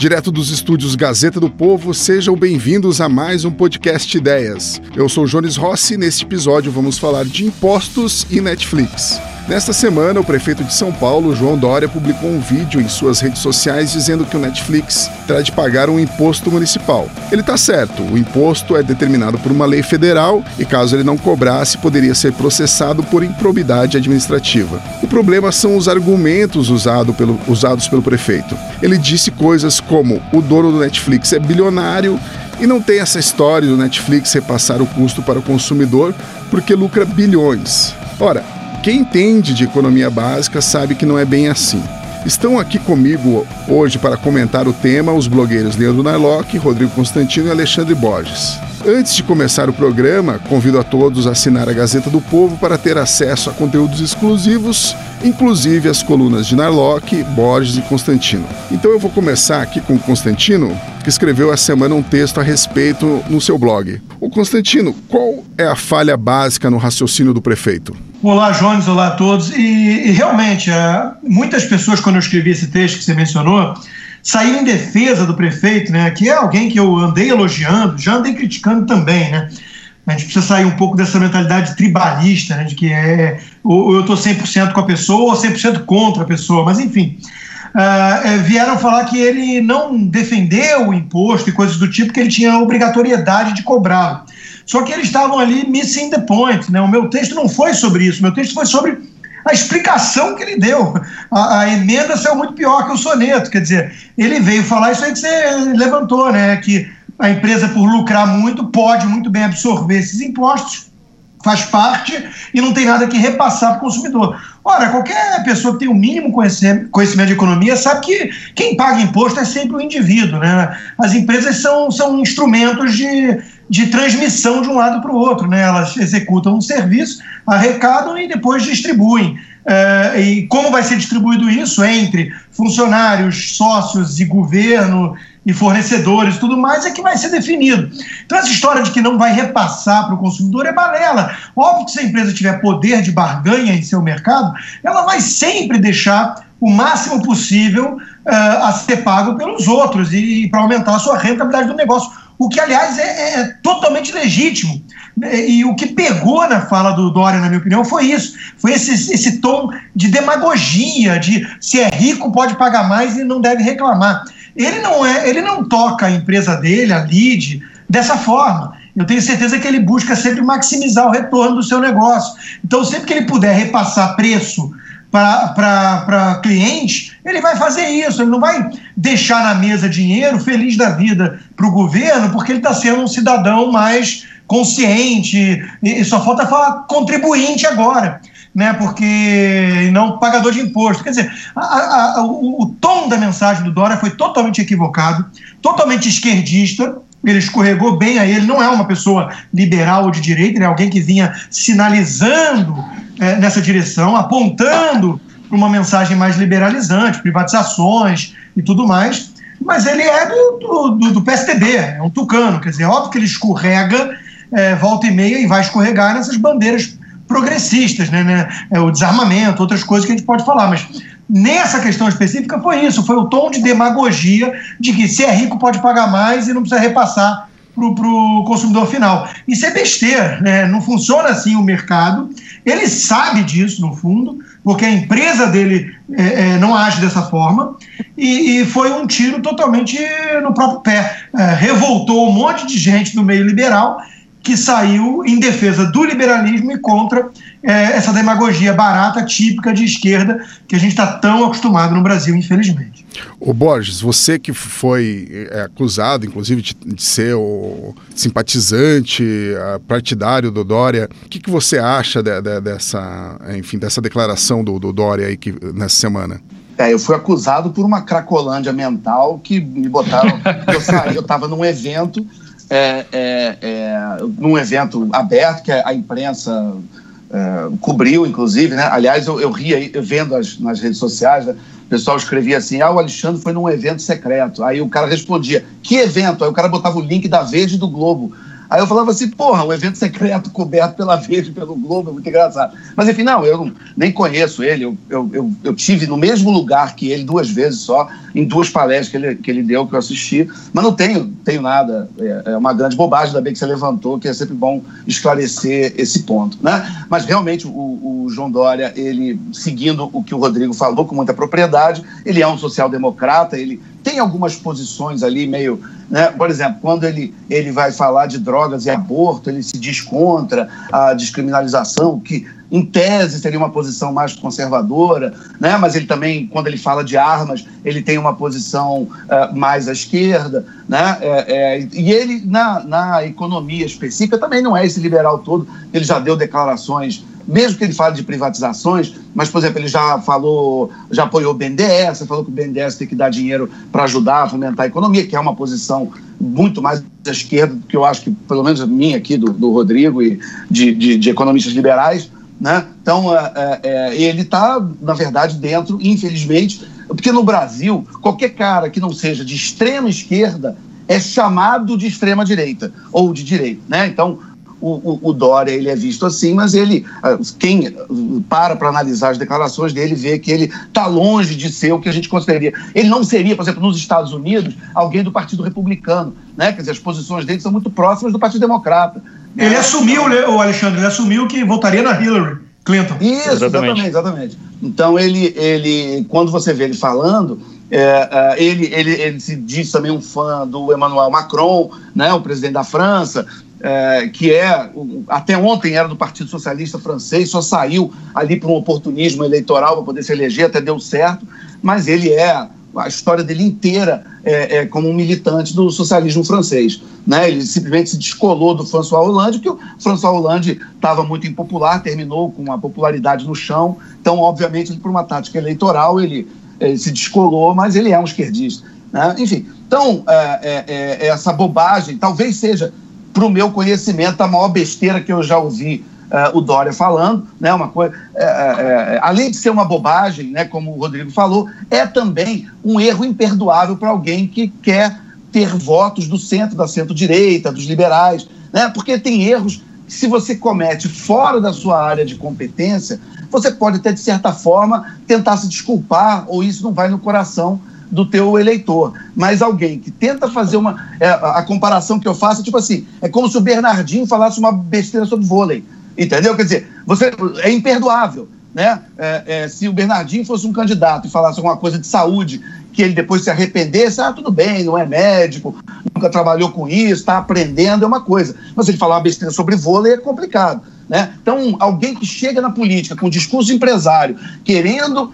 Direto dos estúdios Gazeta do Povo, sejam bem-vindos a mais um podcast Ideias. Eu sou Jones Rossi e neste episódio vamos falar de impostos e Netflix. Nesta semana, o prefeito de São Paulo, João Dória, publicou um vídeo em suas redes sociais dizendo que o Netflix terá de pagar um imposto municipal. Ele está certo, o imposto é determinado por uma lei federal e, caso ele não cobrasse, poderia ser processado por improbidade administrativa. O problema são os argumentos usado pelo, usados pelo prefeito. Ele disse coisas como: o dono do Netflix é bilionário e não tem essa história do Netflix repassar o custo para o consumidor porque lucra bilhões. Ora, quem entende de economia básica sabe que não é bem assim. Estão aqui comigo hoje para comentar o tema os blogueiros Leandro Narlock, Rodrigo Constantino e Alexandre Borges. Antes de começar o programa, convido a todos a assinar a Gazeta do Povo para ter acesso a conteúdos exclusivos, inclusive as colunas de Narlock, Borges e Constantino. Então eu vou começar aqui com o Constantino, que escreveu essa semana um texto a respeito no seu blog. O Constantino, qual é a falha básica no raciocínio do prefeito? Olá, Jones, olá a todos. E, e realmente, uh, muitas pessoas, quando eu escrevi esse texto que você mencionou, saíram em defesa do prefeito, né, que é alguém que eu andei elogiando, já andei criticando também, né? A gente precisa sair um pouco dessa mentalidade tribalista, né, de que é, ou eu estou 100% com a pessoa ou 100% contra a pessoa, mas enfim. Uh, vieram falar que ele não defendeu o imposto e coisas do tipo, que ele tinha a obrigatoriedade de cobrá-lo. Só que eles estavam ali missing the point. Né? O meu texto não foi sobre isso, meu texto foi sobre a explicação que ele deu. A, a, emenda saiu muito pior que o soneto. Quer dizer, ele veio falar isso aí que você levantou, né? Que a empresa, por lucrar muito, pode muito bem absorver esses impostos, faz parte e não tem nada que repassar para o consumidor. Ora, qualquer pessoa que tem o mínimo conhecimento de economia sabe que quem paga imposto é sempre o indivíduo, né? As empresas são, são instrumentos de de transmissão de um lado para o outro. Né? Elas executam um serviço, arrecadam e depois distribuem. É, e como vai ser distribuído isso entre funcionários, sócios e governo e fornecedores tudo mais é que vai ser definido. Então, essa história de que não vai repassar para o consumidor é balela. Óbvio que se a empresa tiver poder de barganha em seu mercado, ela vai sempre deixar o máximo possível uh, a ser pago pelos outros e, e para aumentar a sua rentabilidade do negócio o que, aliás, é, é, totalmente legítimo. E o que pegou na fala do Dória, na minha opinião, foi isso. Foi esse, esse tom de demagogia, de se é rico pode pagar mais e não deve reclamar. Ele não é, ele não toca a empresa dele, a LID, dessa forma. Eu tenho certeza que ele busca sempre maximizar o retorno do seu negócio. Então, sempre que ele puder repassar preço para cliente, ele vai fazer isso, ele não vai deixar na mesa dinheiro feliz da vida para o governo, porque ele está sendo um cidadão mais consciente, e só falta falar contribuinte agora, né? Porque não pagador de imposto. Quer dizer, a, a, o, o tom da mensagem do Dória foi totalmente equivocado, totalmente esquerdista, ele escorregou bem aí, ele não é uma pessoa liberal ou de direita, é alguém que vinha sinalizando é, nessa direção, apontando para uma mensagem mais liberalizante, privatizações e tudo mais, mas ele é do, do, do PSDB, é um tucano, quer dizer, é óbvio que ele escorrega, é, volta e meia, e vai escorregar nessas bandeiras progressistas, né, né, é, o desarmamento, outras coisas que a gente pode falar, mas nessa questão específica foi isso, foi o tom de demagogia de que se é rico pode pagar mais e não precisa repassar para o consumidor final. Isso é besteira, né? não funciona assim o mercado. Ele sabe disso, no fundo, porque a empresa dele é, é, não age dessa forma, e, e, foi um tiro totalmente no próprio pé. É, revoltou um monte de gente do meio liberal que saiu em defesa do liberalismo e contra é, essa demagogia barata, típica de esquerda, que a gente está tão acostumado no Brasil, infelizmente. O Borges, você que foi é, acusado, inclusive, de, de, ser o simpatizante partidário do Dória, o que, que você acha de, de, dessa, enfim, dessa declaração do, do Dória aí que, nessa semana? É, eu fui acusado por uma cracolândia mental que me botaram. eu saí, eu estava num evento é, é, é, num evento aberto que a imprensa é, cobriu, inclusive, né? Aliás, eu, eu ria vendo as, nas redes sociais, né? o pessoal escrevia assim: ah, o Alexandre foi num evento secreto. Aí o cara respondia: que evento? Aí o cara botava o link da Verde do Globo. Aí eu falava assim, porra, um evento secreto coberto pela Verde, pelo Globo, é muito engraçado. Mas enfim, não, eu nem conheço ele, eu, eu, eu, eu, tive no mesmo lugar que ele duas vezes só, em duas palestras que ele, que ele deu, que eu assisti, mas não tenho, tenho nada, é, é uma grande bobagem, ainda bem que você levantou, que é sempre bom esclarecer esse ponto, né? Mas realmente o, o João Dória, ele, seguindo o que o Rodrigo falou com muita propriedade, ele é um social-democrata, ele tem algumas posições ali meio. Né? Por exemplo, quando ele, ele vai falar de drogas e aborto, ele se diz contra a descriminalização, que em tese seria uma posição mais conservadora, né? mas ele também, quando ele fala de armas, ele tem uma posição uh, mais à esquerda. Né? É, é, e ele, na, na economia específica, também não é esse liberal todo, ele já deu declarações mesmo que ele fale de privatizações, mas, por exemplo, ele já falou, já apoiou o BNDES, falou que o BNDES tem que dar dinheiro para ajudar a fomentar a economia, que é uma posição muito mais à esquerda do que eu acho que, pelo menos a minha aqui, do, do Rodrigo e de, de, de economistas liberais. Né? Então, é, é, é ele está, na verdade, dentro, infelizmente, porque no Brasil, qualquer cara que não seja de extrema esquerda é chamado de extrema direita ou de direita. Né? Então, o, o, o, Dória ele é visto assim, mas ele, ah, quem para para analisar as declarações dele, vê que ele está longe de ser o que a gente consideraria. Ele não seria, por exemplo, nos Estados Unidos, alguém do Partido Republicano, né? Quer dizer, as posições dele são muito próximas do Partido Democrata. Né? Ele assumiu, o Alexandre, ele assumiu que votaria na Hillary. Clinton. Isso, exatamente, exatamente. Então ele, ele, quando você vê ele falando, é, é, ele, ele, ele se diz também um fã do Emmanuel Macron, né, o presidente da França é, que é, até ontem era do Partido Socialista Francês, só saiu ali para um oportunismo eleitoral para poder se eleger, até deu certo, mas ele é, a história dele inteira é, é como um militante do socialismo francês. Né? Ele simplesmente se descolou do François Hollande, porque o François Hollande estava muito impopular, terminou com a popularidade no chão, então, obviamente, por uma tática eleitoral, ele, ele se descolou, mas ele é um esquerdista. Né? Enfim, então, é, é, é essa bobagem talvez seja para o meu conhecimento, a maior besteira que eu já ouvi uh, o Dória falando, né, uma coisa, é, é, além de ser uma bobagem, né, como o Rodrigo falou, é também um erro imperdoável para alguém que quer ter votos do centro, da centro-direita, dos liberais, né, porque tem erros que se você comete fora da sua área de competência, você pode até, de certa forma, tentar se desculpar, ou isso não vai no coração do teu eleitor. Mas alguém que tenta fazer uma. É, a comparação que eu faço é tipo assim: é como se o Bernardinho falasse uma besteira sobre vôlei. Entendeu? Quer dizer, você, é imperdoável. Né? É, é, se o Bernardinho fosse um candidato e falasse alguma coisa de saúde que ele depois se arrependesse, ah, tudo bem, não é médico, nunca trabalhou com isso, está aprendendo, é uma coisa. Mas ele falar uma besteira sobre vôlei é complicado. Né? Então, alguém que chega na política com discurso empresário, querendo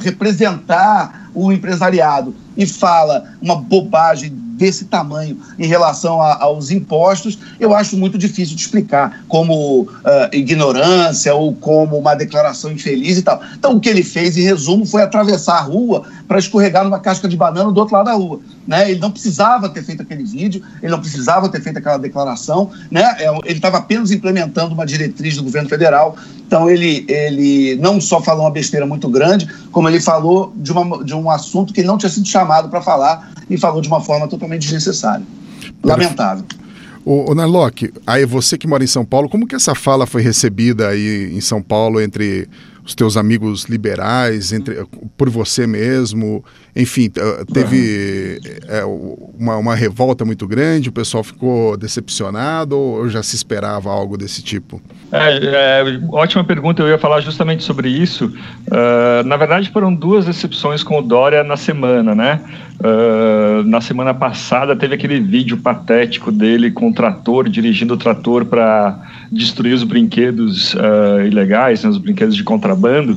representar o empresariado e fala uma bobagem desse tamanho em relação a, aos impostos, eu acho muito difícil de explicar como uh, ignorância ou como uma declaração infeliz e tal. Então, o que ele fez, em resumo, foi atravessar a rua para escorregar numa casca de banana do outro lado da rua. Né? Ele não precisava ter feito aquele vídeo, ele não precisava ter feito aquela declaração, né? É, ele estava apenas implementando uma diretriz do governo federal. Então, ele, ele não só falou uma besteira muito grande, como ele falou de, uma, de um assunto que ele não tinha sido chamado para falar e falou de uma forma totalmente desnecessária. Lamentável. O, o Narlock, aí você que mora em São Paulo, como que essa fala foi recebida aí em São Paulo entre os teus amigos liberais, entre, por você mesmo, enfim, teve é, uma, uma, revolta muito grande, o pessoal ficou decepcionado ou já se esperava algo desse tipo? É, é ótima pergunta, eu ia falar justamente sobre isso. Uh, na verdade, foram duas decepções com o Dória na semana, né? Uh, na semana passada teve aquele vídeo patético dele com o trator, dirigindo o trator para destruir os brinquedos uh, ilegais, né, os brinquedos de contrabando.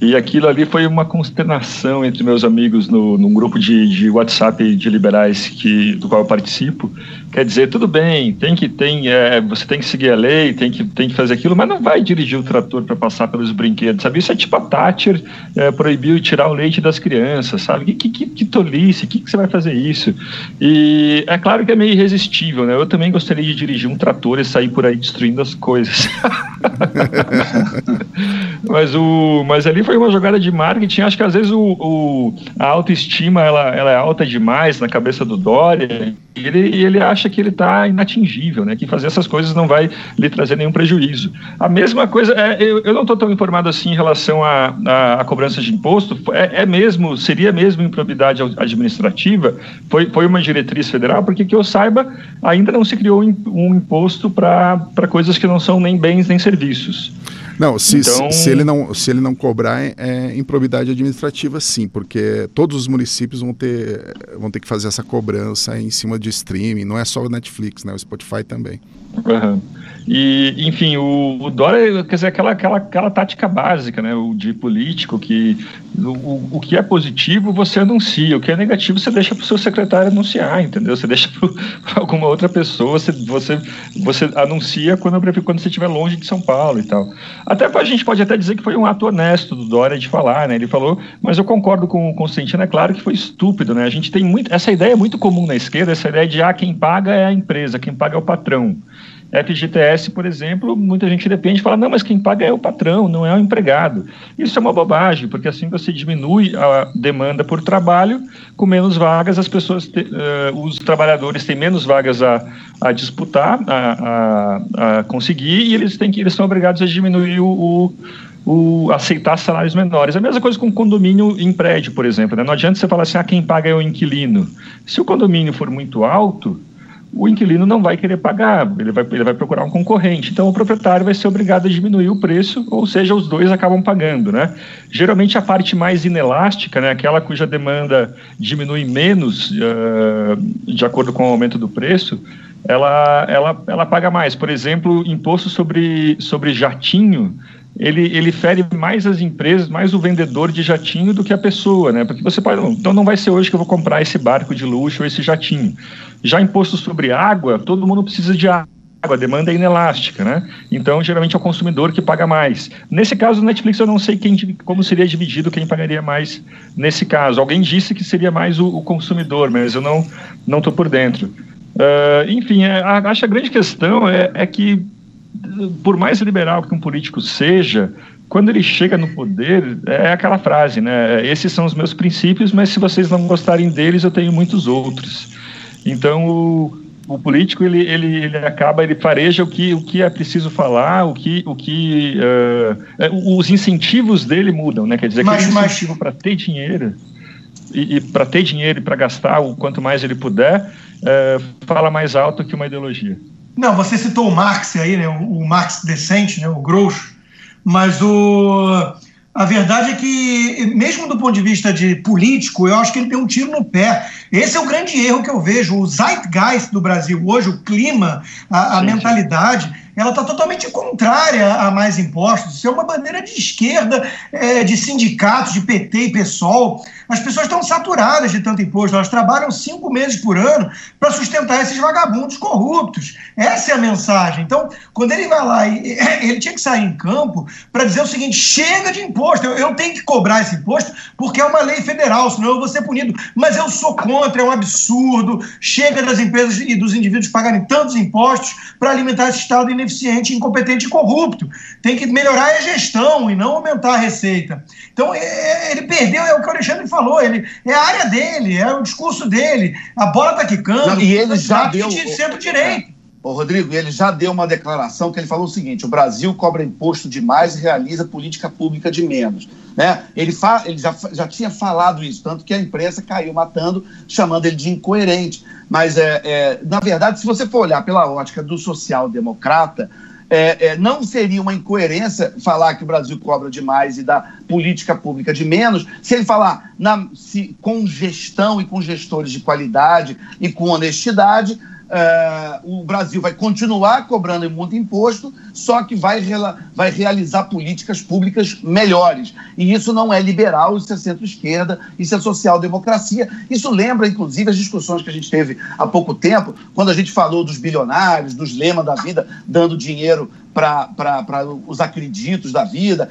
E aquilo ali foi uma consternação entre meus amigos no, num grupo de, de WhatsApp de liberais que, do qual eu participo. Quer dizer, tudo bem, tem que tem, é, você tem que seguir a lei, tem que, tem que fazer aquilo, mas não vai dirigir o trator para passar pelos brinquedos, sabe? Isso é tipo a Thatcher é, proibiu tirar o leite das crianças, sabe? Que, que, que tolice, que, que você vai fazer isso? E é claro que é meio irresistível, né? Eu também gostaria de dirigir um trator e sair por aí destruindo as coisas. mas, o, mas ali foi foi uma jogada de marketing. Acho que às vezes o, o a autoestima ela, ela é alta demais na cabeça do Dória e ele, ele acha que ele está inatingível, né? Que fazer essas coisas não vai lhe trazer nenhum prejuízo. A mesma coisa, é, eu, eu não estou tão informado assim em relação à a, a, a, cobrança de imposto. É, é, mesmo, seria mesmo improbidade administrativa. Foi, foi uma diretriz federal, porque que eu saiba, ainda não se criou um imposto para coisas que não são nem bens nem serviços. Não, se, então... se, ele não, se ele não cobrar, é, é improbidade administrativa, sim, porque todos os municípios vão ter, vão ter que fazer essa cobrança em cima de streaming, não é só o Netflix, né? O Spotify também. Uhum. E, enfim, o, o Dória, quer dizer, aquela, aquela, aquela tática básica, né, o de político, que o, o que é positivo você anuncia, o que é negativo você deixa para o seu secretário anunciar, entendeu? Você deixa para alguma outra pessoa, você, você, você anuncia quando, quando você estiver longe de São Paulo e tal. Até a gente pode até dizer que foi um ato honesto do Dória de falar, né? Ele falou, mas eu concordo com o Constantino, é claro que foi estúpido, né? A gente tem muito, essa ideia é muito comum na esquerda, essa ideia de, ah, quem paga é a empresa, quem paga é o patrão. FGTS, por exemplo, muita gente depende e fala, não, mas quem paga é o patrão, não é o empregado. Isso é uma bobagem, porque assim você diminui a demanda por trabalho, com menos vagas, as pessoas, te, uh, os trabalhadores têm menos vagas a, a disputar, a, a, a, conseguir, e eles, têm que, eles são obrigados a diminuir o, o o, aceitar salários menores. A mesma coisa com condomínio em prédio, por exemplo. Né? Não adianta você falar assim, ah, quem paga é o inquilino. Se o condomínio for muito alto, o inquilino não vai querer pagar, ele vai, ele vai procurar um concorrente. Então, o proprietário vai ser obrigado a diminuir o preço, ou seja, os dois acabam pagando, né? Geralmente, a parte mais inelástica, né, aquela cuja demanda diminui menos uh, de acordo com o aumento do preço, ela, ela, ela paga mais. Por exemplo, imposto sobre, sobre jatinho, ele, ele fere mais as empresas, mais o vendedor de jatinho do que a pessoa, né? Porque você pode, então não vai ser hoje que eu vou comprar esse barco de luxo ou esse jatinho. Já imposto sobre água, todo mundo precisa de água a demanda é inelástica, né? Então, geralmente é o consumidor que paga mais. Nesse caso, o Netflix, eu não sei quem, como seria dividido, quem pagaria mais nesse caso. Alguém disse que seria mais o, o consumidor, mas eu não estou por dentro. Uh, enfim, é, a, acho a grande questão é, é que por mais liberal que um político seja, quando ele chega no poder, é aquela frase, né? Esses são os meus princípios, mas se vocês não gostarem deles, eu tenho muitos outros. Então, o, o político ele, ele, ele acaba ele fareja o que, o que é preciso falar o que o que uh, os incentivos dele mudam né quer dizer mas, que incentivo para ter dinheiro e, e para ter dinheiro e para gastar o quanto mais ele puder uh, fala mais alto que uma ideologia não, você citou o Marx aí, né? O, Marx decente, né? O Groucho, mas o a verdade é que, mesmo do ponto de vista de político, eu acho que ele tem um tiro no pé. Esse é o grande erro que eu vejo. O zeitgeist do Brasil hoje, o clima, a, a mentalidade, ela está totalmente contrária a mais impostos. Isso é uma bandeira de esquerda, é, de sindicatos, de PT e PSOL. As pessoas estão saturadas de tanto imposto, elas trabalham cinco meses por ano para sustentar esses vagabundos corruptos. Essa é a mensagem. Então, quando ele vai lá, ele tinha que sair em campo para dizer o seguinte: chega de imposto, eu, eu tenho que cobrar esse imposto porque é uma lei federal, senão eu vou ser punido. Mas eu sou contra, é um absurdo. Chega das empresas e dos indivíduos pagarem tantos impostos para alimentar esse Estado ineficiente, incompetente e corrupto. Tem que melhorar a gestão e não aumentar a receita. Então, é, é, ele perdeu, é o que o Alexandre falou, ele, é a área dele, é o discurso dele, a bola está quicando, não, e ele já deu de centro-direito. Ô, Rodrigo, ele já deu uma declaração que ele falou o seguinte: o Brasil cobra imposto demais e realiza política pública de menos. Né? Ele, fa ele já, já tinha falado isso, tanto que a imprensa caiu matando, chamando ele de incoerente. Mas, é, é na verdade, se você for olhar pela ótica do social-democrata, é, é, não seria uma incoerência falar que o Brasil cobra demais e da política pública de menos, se ele falar na, se, com gestão e com gestores de qualidade e com honestidade, Uh, o Brasil vai continuar cobrando muito imposto, só que vai, vai realizar políticas públicas melhores. E isso não é liberal, isso é centro-esquerda, isso é social-democracia. Isso lembra, inclusive, as discussões que a gente teve há pouco tempo, quando a gente falou dos bilionários, dos lemas da vida, dando dinheiro para os acreditos da vida,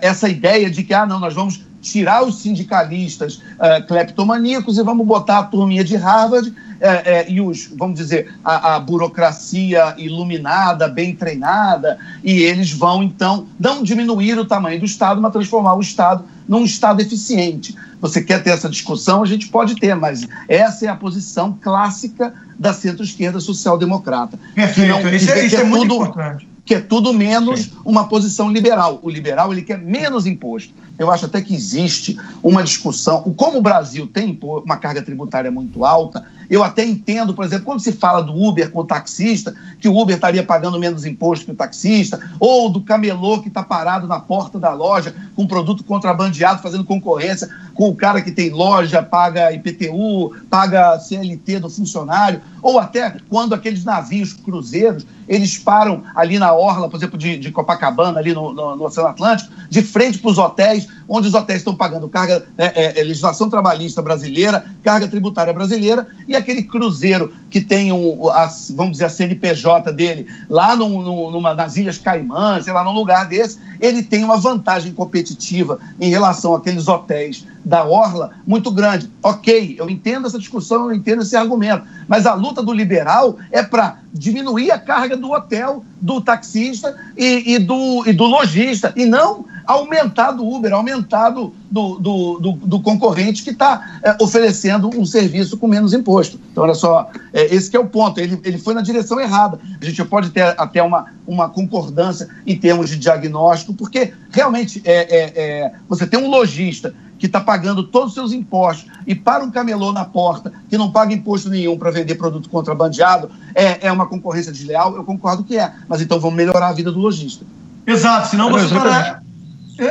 essa ideia de que, ah, não, nós vamos tirar os sindicalistas uh, cleptomaníacos e vamos botar a turminha de Harvard é, é, e os, vamos dizer, a, a, burocracia iluminada, bem treinada, e eles vão, então, não diminuir o tamanho do Estado, mas transformar o Estado num Estado eficiente. Você quer ter essa discussão? A gente pode ter, mas essa é a posição clássica da centro-esquerda social-democrata. Perfeito, isso, é, isso é muito tudo, importante que é tudo menos Sim. uma posição liberal. O liberal ele quer menos imposto. Eu acho até que existe uma discussão. Como o Brasil tem uma carga tributária muito alta, eu até entendo, por exemplo, quando se fala do Uber com o taxista, que o Uber estaria pagando menos imposto que o taxista, ou do camelô que está parado na porta da loja com produto contrabandeado, fazendo concorrência com o cara que tem loja, paga IPTU, paga CLT do funcionário, ou até quando aqueles navios cruzeiros eles param ali na orla, por exemplo, de, de Copacabana, ali no, no, no Oceano Atlântico, de frente para os hotéis, onde os hotéis estão pagando carga, é, é, é, legislação trabalhista brasileira, carga tributária brasileira, e aquele cruzeiro que tem, um, a, vamos dizer, a CNPJ dele lá no, no, numa, nas Ilhas Caimã, sei lá, num lugar desse, ele tem uma vantagem competitiva em relação àqueles hotéis da Orla muito grande. Ok, eu entendo essa discussão, eu entendo esse argumento, mas a luta do liberal é para diminuir a carga do hotel, do taxista e, e, do, e do lojista, e não aumentar do Uber, aumentar do, do, do, do concorrente que está é, oferecendo um serviço com menos imposto. Então, olha só, é, esse é o ponto. Ele, ele foi na direção errada. A gente pode ter até uma, uma concordância em termos de diagnóstico, porque realmente é, é, é você tem um lojista que está pagando todos os seus impostos e para um camelô na porta que não paga imposto nenhum para vender produto contrabandeado, é, é uma concorrência desleal? Eu concordo que é. Mas então vamos melhorar a vida do lojista. Exato, senão você é,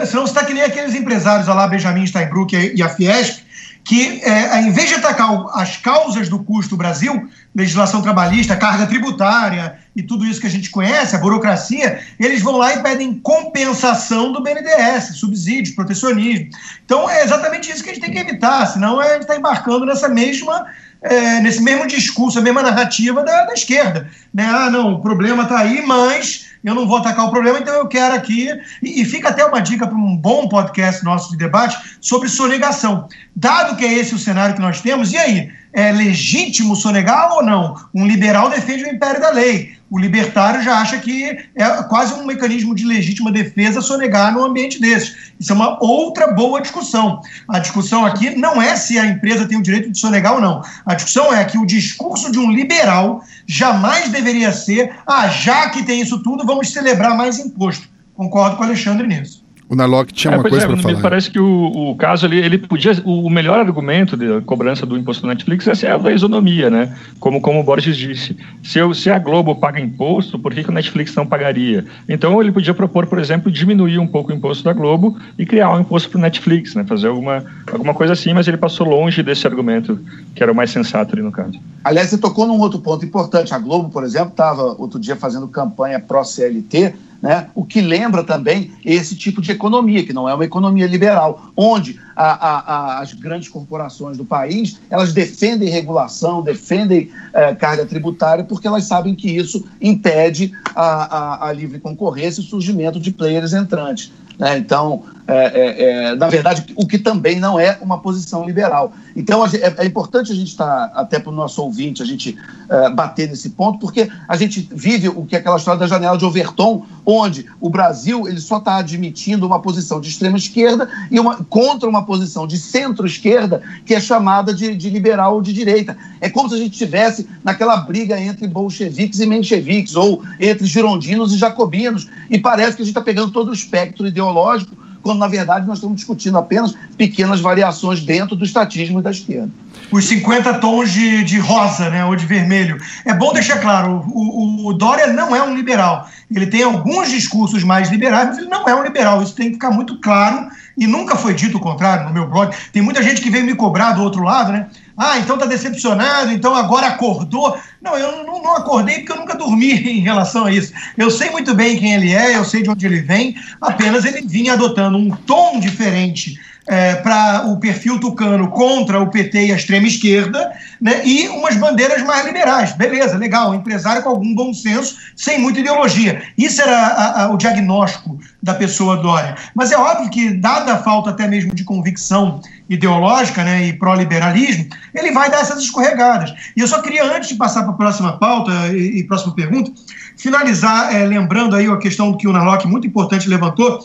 senão você está que nem aqueles empresários lá, Benjamin Steinbrück e a Fiesp, que, é, em vez de atacar as causas do custo do Brasil, legislação trabalhista, carga tributária e tudo isso que a gente conhece, a burocracia, eles vão lá e pedem compensação do BNDES, subsídios, protecionismo. Então é exatamente isso que a gente tem que evitar, senão a gente está embarcando nessa mesma. É, nesse mesmo discurso, a mesma narrativa da, da esquerda. Né? Ah, não, o problema está aí, mas eu não vou atacar o problema, então eu quero aqui. E, e fica até uma dica para um bom podcast nosso de debate sobre sonegação. Dado que é esse o cenário que nós temos, e aí? É legítimo sonegar ou não? Um liberal defende o império da lei o libertário já acha que é quase um mecanismo de legítima defesa sonegar num ambiente desse. Isso é uma outra boa discussão. A discussão aqui não é se a empresa tem o direito de sonegar ou não. A discussão é que o discurso de um liberal jamais deveria ser: ah, já que tem isso tudo, vamos celebrar mais imposto. Concordo com o Alexandre nisso. O Narlock tinha é, uma coisa é, para falar. Me parece que o, o, caso ali, ele podia. O melhor argumento de cobrança do imposto do Netflix é a da isonomia, né? Como, como o Borges disse. Se, eu, se a Globo paga imposto, por que, que o Netflix não pagaria? Então ele podia propor, por exemplo, diminuir um pouco o imposto da Globo e criar um imposto para o Netflix, né? Fazer alguma, alguma coisa assim, mas ele passou longe desse argumento, que era o mais sensato ali no caso. Aliás, você tocou num outro ponto importante. A Globo, por exemplo, estava outro dia fazendo campanha pró-CLT né? o que lembra também esse tipo de economia, que não é uma economia liberal, onde a, a, a, as grandes corporações do país elas defendem regulação, defendem é, carga tributária, porque elas sabem que isso impede a, livre concorrência e o surgimento de players entrantes. Né? Então, é, é, é, na verdade, o que também não é uma posição liberal. Então, é, é, importante a gente estar, tá, até para o nosso ouvinte, a gente é, bater nesse ponto, porque a gente vive o que é aquela história da janela de Overton, onde o Brasil ele só está admitindo uma posição de extrema esquerda e uma, contra uma posição de centro-esquerda que é chamada de, de liberal ou de direita. É como se a gente estivesse naquela briga entre bolcheviques e mencheviques, ou entre girondinos e jacobinos, e parece que a gente está pegando todo o espectro ideológico quando na verdade nós estamos discutindo apenas pequenas variações dentro do estatismo da esquerda. Os 50 tons de, de rosa, né, ou de vermelho. É bom deixar claro, o, o, Dória não é um liberal. Ele tem alguns discursos mais liberais, mas ele não é um liberal. Isso tem que ficar muito claro e nunca foi dito o contrário no meu blog. Tem muita gente que veio me cobrar do outro lado, né? Ah, então tá decepcionado, então agora acordou. Não, eu não, não, acordei porque eu nunca dormi em relação a isso. Eu sei muito bem quem ele é, eu sei de onde ele vem, apenas ele vinha adotando um tom diferente é, para o perfil tucano contra o PT e a extrema esquerda, né, e umas bandeiras mais liberais. Beleza, legal, empresário com algum bom senso, sem muita ideologia. Isso era a, a, o diagnóstico da pessoa Dória. Mas é óbvio que, dada a falta até mesmo de convicção ideológica né, e pró-liberalismo, ele vai dar essas escorregadas. E eu só queria, antes de passar para a próxima pauta e, e próxima pergunta, finalizar é, lembrando aí a questão que o Narlock muito importante levantou,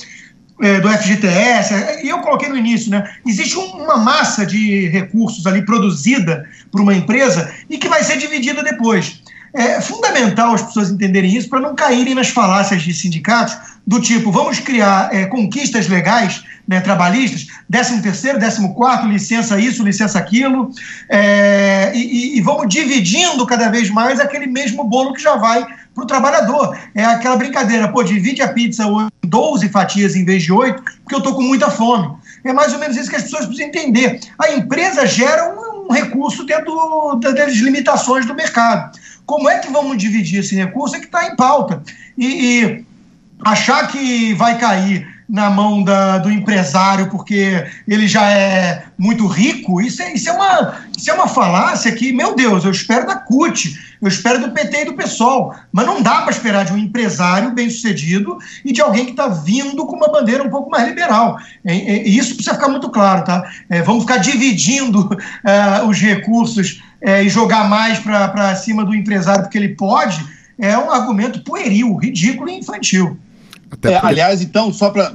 é, do FGTS, e eu coloquei no início, né? Existe um, uma massa de recursos ali produzida por uma empresa e que vai ser dividida depois. É fundamental as pessoas entenderem isso para não caírem nas falácias de sindicatos do tipo, vamos criar é, conquistas legais né, trabalhistas, 13 terceiro, 14 quarto, licença isso, licença aquilo, é, e, e, vamos dividindo cada vez mais aquele mesmo bolo que já vai para o trabalhador. É aquela brincadeira, pô, divide a pizza em 12 fatias em vez de 8, porque eu estou com muita fome. É mais ou menos isso que as pessoas precisam entender. A empresa gera um, um recurso dentro das limitações do mercado. Como é que vamos dividir esse recurso é que está em pauta. E, e achar que vai cair na mão da, do empresário porque ele já é muito rico, isso é, isso, é uma, isso é uma falácia que, meu Deus, eu espero da CUT, eu espero do PT e do PSOL, mas não dá para esperar de um empresário bem sucedido e de alguém que está vindo com uma bandeira um pouco mais liberal. E, isso precisa ficar muito claro, tá? É, vamos ficar dividindo uh, os recursos uh, e jogar mais para cima do empresário porque ele pode, é um argumento pueril, ridículo e infantil. É, aliás, então, só para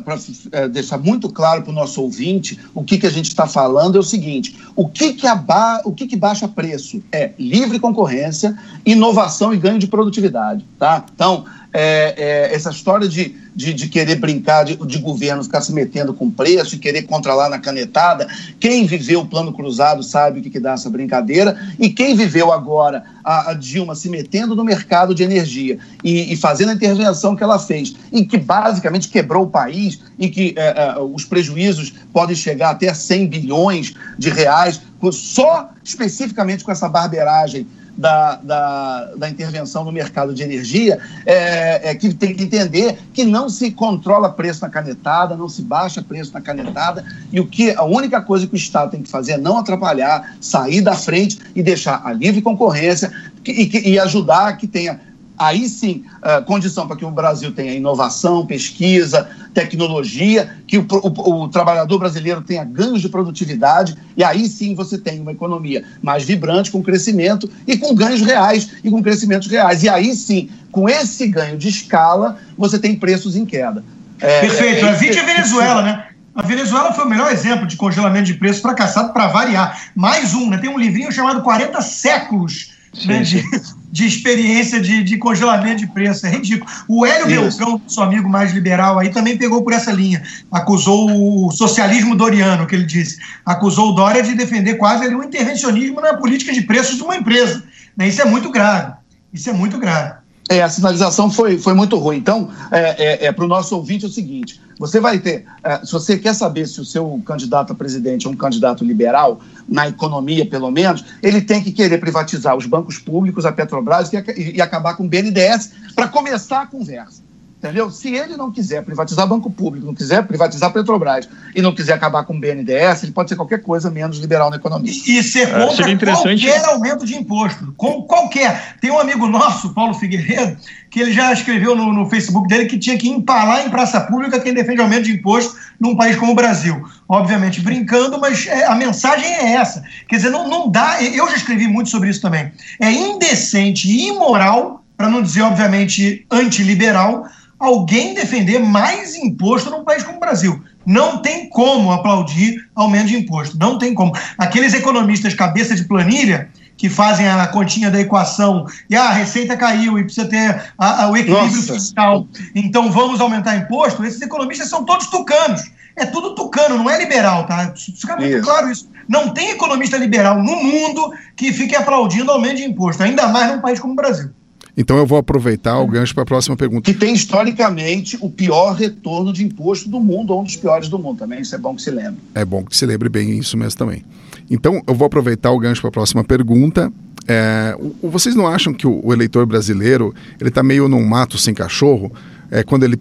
é, deixar muito claro para o nosso ouvinte, o que, que a gente está falando é o seguinte: o que, que, aba o que, que baixa preço? É livre concorrência, inovação e ganho de produtividade. Tá? Então, é, é, essa história de, de, de querer brincar de, de, governo, ficar se metendo com preço e querer controlar na canetada. Quem viveu o plano cruzado sabe o que, que dá essa brincadeira. E quem viveu agora a, a Dilma se metendo no mercado de energia e, e, fazendo a intervenção que ela fez, e que basicamente quebrou o país, e que é, é, os prejuízos podem chegar até 100 bilhões de reais, só especificamente com essa barbeiragem da, da, da, intervenção no mercado de energia, é, é, que tem que entender que não se controla preço na canetada, não se baixa preço na canetada, e o que a única coisa que o Estado tem que fazer é não atrapalhar, sair da frente e deixar a livre concorrência e, e ajudar que tenha aí sim uh, condição para que o Brasil tenha inovação, pesquisa, tecnologia, que o, o, o, trabalhador brasileiro tenha ganhos de produtividade, e aí sim você tem uma economia mais vibrante, com crescimento e com ganhos reais e com crescimentos reais. E aí sim, com esse ganho de escala, você tem preços em queda. É, Perfeito. É, é, a Venezuela, né? A Venezuela foi o melhor exemplo de congelamento de preços fracassado para variar. Mais um, né? Tem um livrinho chamado 40 séculos né, de, de experiência de, de, congelamento de preço. É ridículo. O Hélio Beltrão, seu amigo mais liberal, aí também pegou por essa linha. Acusou o socialismo doriano, que ele disse. Acusou o Dória de defender quase ali, um intervencionismo na política de preços de uma empresa. Né? Isso é muito grave. Isso é muito grave. É, a sinalização foi, foi muito ruim. Então, é, é, é para o nosso ouvinte o seguinte: você vai ter, é, se você quer saber se o seu candidato a presidente é um candidato liberal, na economia pelo menos, ele tem que querer privatizar os bancos públicos, a Petrobras e, e acabar com o BNDES para começar a conversa. Entendeu? Se ele não quiser privatizar banco público, não quiser privatizar Petrobras e não quiser acabar com o BNDES, ele pode ser qualquer coisa menos liberal na economia. E ser é, contra é, qualquer aumento de imposto. Com qualquer. Tem um amigo nosso, Paulo Figueiredo, que ele já escreveu no, no, Facebook dele que tinha que empalar em praça pública quem defende aumento de imposto num país como o Brasil. Obviamente brincando, mas é, a mensagem é essa. Quer dizer, não, não dá. Eu já escrevi muito sobre isso também. É indecente e imoral, para não dizer, obviamente, antiliberal alguém defender mais imposto num país como o Brasil. Não tem como aplaudir aumento de imposto. Não tem como. Aqueles economistas cabeça de planilha que fazem a continha da equação e ah, a receita caiu e precisa ter a, a, o equilíbrio Nossa. fiscal, então vamos aumentar imposto. Esses economistas são todos tucanos. É tudo tucano, não é liberal, tá? Fica muito isso. claro isso. Não tem economista liberal no mundo que fique aplaudindo aumento de imposto, ainda mais num país como o Brasil. Então eu vou aproveitar o gancho para a próxima pergunta. Que tem historicamente o pior retorno de imposto do mundo, ou um dos piores do mundo também. Isso é bom que se lembre. É bom que se lembre bem isso mesmo também. Então eu vou aproveitar o gancho para a próxima pergunta. É, vocês não acham que o, eleitor brasileiro ele está meio num mato sem cachorro? É, quando ele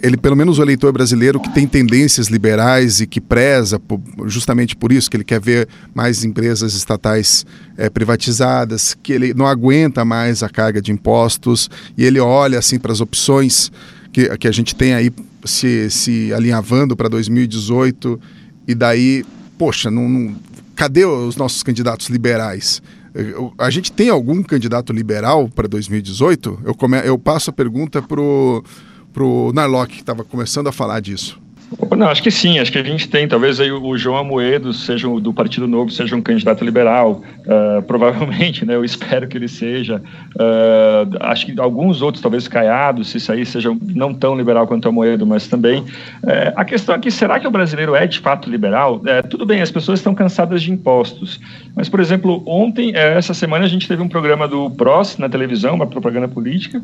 ele pelo menos o eleitor brasileiro que tem tendências liberais e que preza por, justamente por isso que ele quer ver mais empresas estatais é, privatizadas, que ele não aguenta mais a carga de impostos e ele olha assim para as opções que, que a gente tem aí se, se alinhavando para 2018 e daí, poxa, não, não, cadê os nossos candidatos liberais? A gente tem algum candidato liberal para 2018? Eu, come, eu passo a pergunta para o Narlock, que estava começando a falar disso. Não, acho que sim, acho que a gente tem, talvez aí o João Amoedo seja do Partido Novo, seja um candidato liberal, uh, provavelmente, né, eu espero que ele seja, uh, acho que alguns outros, talvez Caiado, se sair, sejam não tão liberal quanto o Amoedo, mas também, uh, a questão aqui, será que o brasileiro é de fato liberal? tudo bem, as pessoas estão cansadas de impostos, mas, por exemplo, ontem, essa semana, a gente teve um programa do PROS na televisão, uma propaganda política,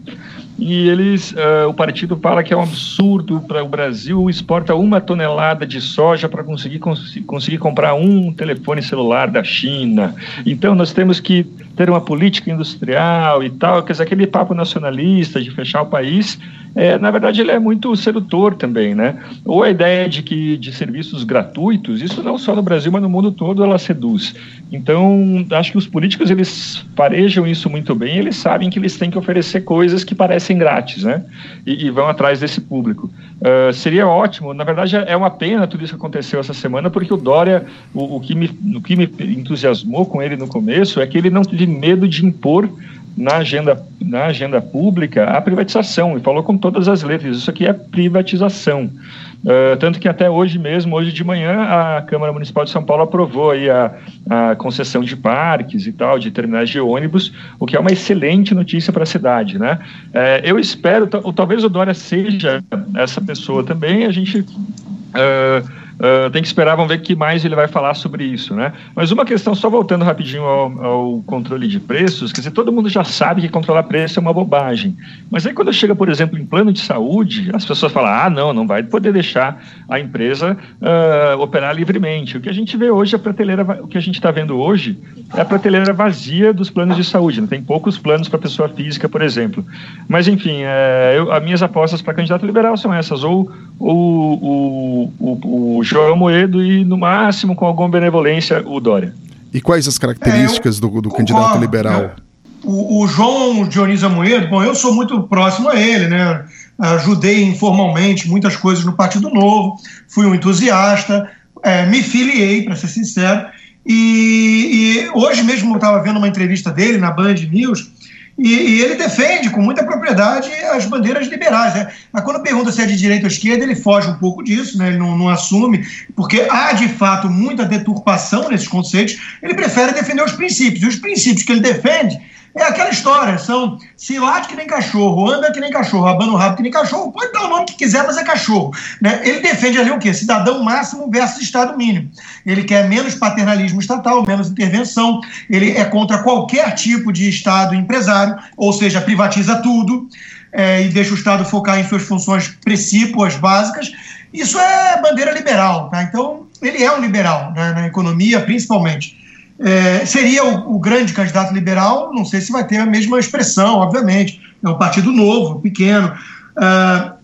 e eles, o partido fala que é um absurdo para o Brasil exporta uma tonelada de soja para conseguir, cons conseguir comprar um telefone celular da China. Então, nós temos que ter uma política industrial e tal, quer dizer, aquele papo nacionalista de fechar o país é, na verdade, ele é muito sedutor também, né? Ou a ideia de que de serviços gratuitos, isso não só no Brasil, mas no mundo todo, ela seduz. Então, acho que os políticos eles parejam isso muito bem. Eles sabem que eles têm que oferecer coisas que parecem grátis, né? E, e vão atrás desse público. Uh, seria ótimo. Na verdade, é uma pena tudo isso que aconteceu essa semana, porque o Dória, o, o que me, o que me entusiasmou com ele no começo é que ele não teve medo de impor na agenda, na agenda pública a privatização, e falou com todas as letras, isso aqui é privatização. Uh, tanto que até hoje mesmo, hoje de manhã, a Câmara Municipal de São Paulo aprovou aí a, a concessão de parques e tal, de terminais de ônibus, o que é uma excelente notícia para a cidade, né? Uh, eu espero, talvez o Dória seja essa pessoa também, a gente... Uh, Uh, tem que esperar, vamos ver o que mais ele vai falar sobre isso, né? Mas uma questão, só voltando rapidinho ao, ao, controle de preços, quer dizer, todo mundo já sabe que controlar preço é uma bobagem. Mas aí quando chega, por exemplo, em plano de saúde, as pessoas falam, ah, não, não vai poder deixar a empresa uh, operar livremente. O que a gente vê hoje, a prateleira, o que a gente está vendo hoje é a prateleira vazia dos planos de saúde. Não tem poucos planos para pessoa física, por exemplo. Mas, enfim, é, eu, as minhas apostas para candidato liberal são essas, ou, ou o, o, o João Moedo e, no máximo, com alguma benevolência, o Dória. E quais as características é, do, do candidato liberal? Né? O, o, João Dionísio Amoedo, bom, eu sou muito próximo a ele, né? Ajudei informalmente muitas coisas no Partido Novo, fui um entusiasta, é, me filiei, para ser sincero, e, e hoje mesmo eu estava vendo uma entrevista dele na Band News, e, e, ele defende com muita propriedade as bandeiras liberais. Né? Mas quando pergunta se é de direita ou esquerda, ele foge um pouco disso, né? ele não, não, assume, porque há de fato muita deturpação nesses conceitos. Ele prefere defender os princípios. E os princípios que ele defende é aquela história, são se late que nem cachorro, anda que nem cachorro, abana o rabo que nem cachorro, pode dar o nome que quiser, mas é cachorro. Né? Ele defende ali o quê? Cidadão máximo versus Estado mínimo. Ele quer menos paternalismo estatal, menos intervenção, ele é contra qualquer tipo de Estado empresário, ou seja, privatiza tudo é, e deixa o Estado focar em suas funções precípuas básicas. Isso é bandeira liberal, tá? Então, ele é um liberal, né, na economia principalmente. É, seria o, o, grande candidato liberal, não sei se vai ter a mesma expressão, obviamente. É um partido novo, pequeno. Uh,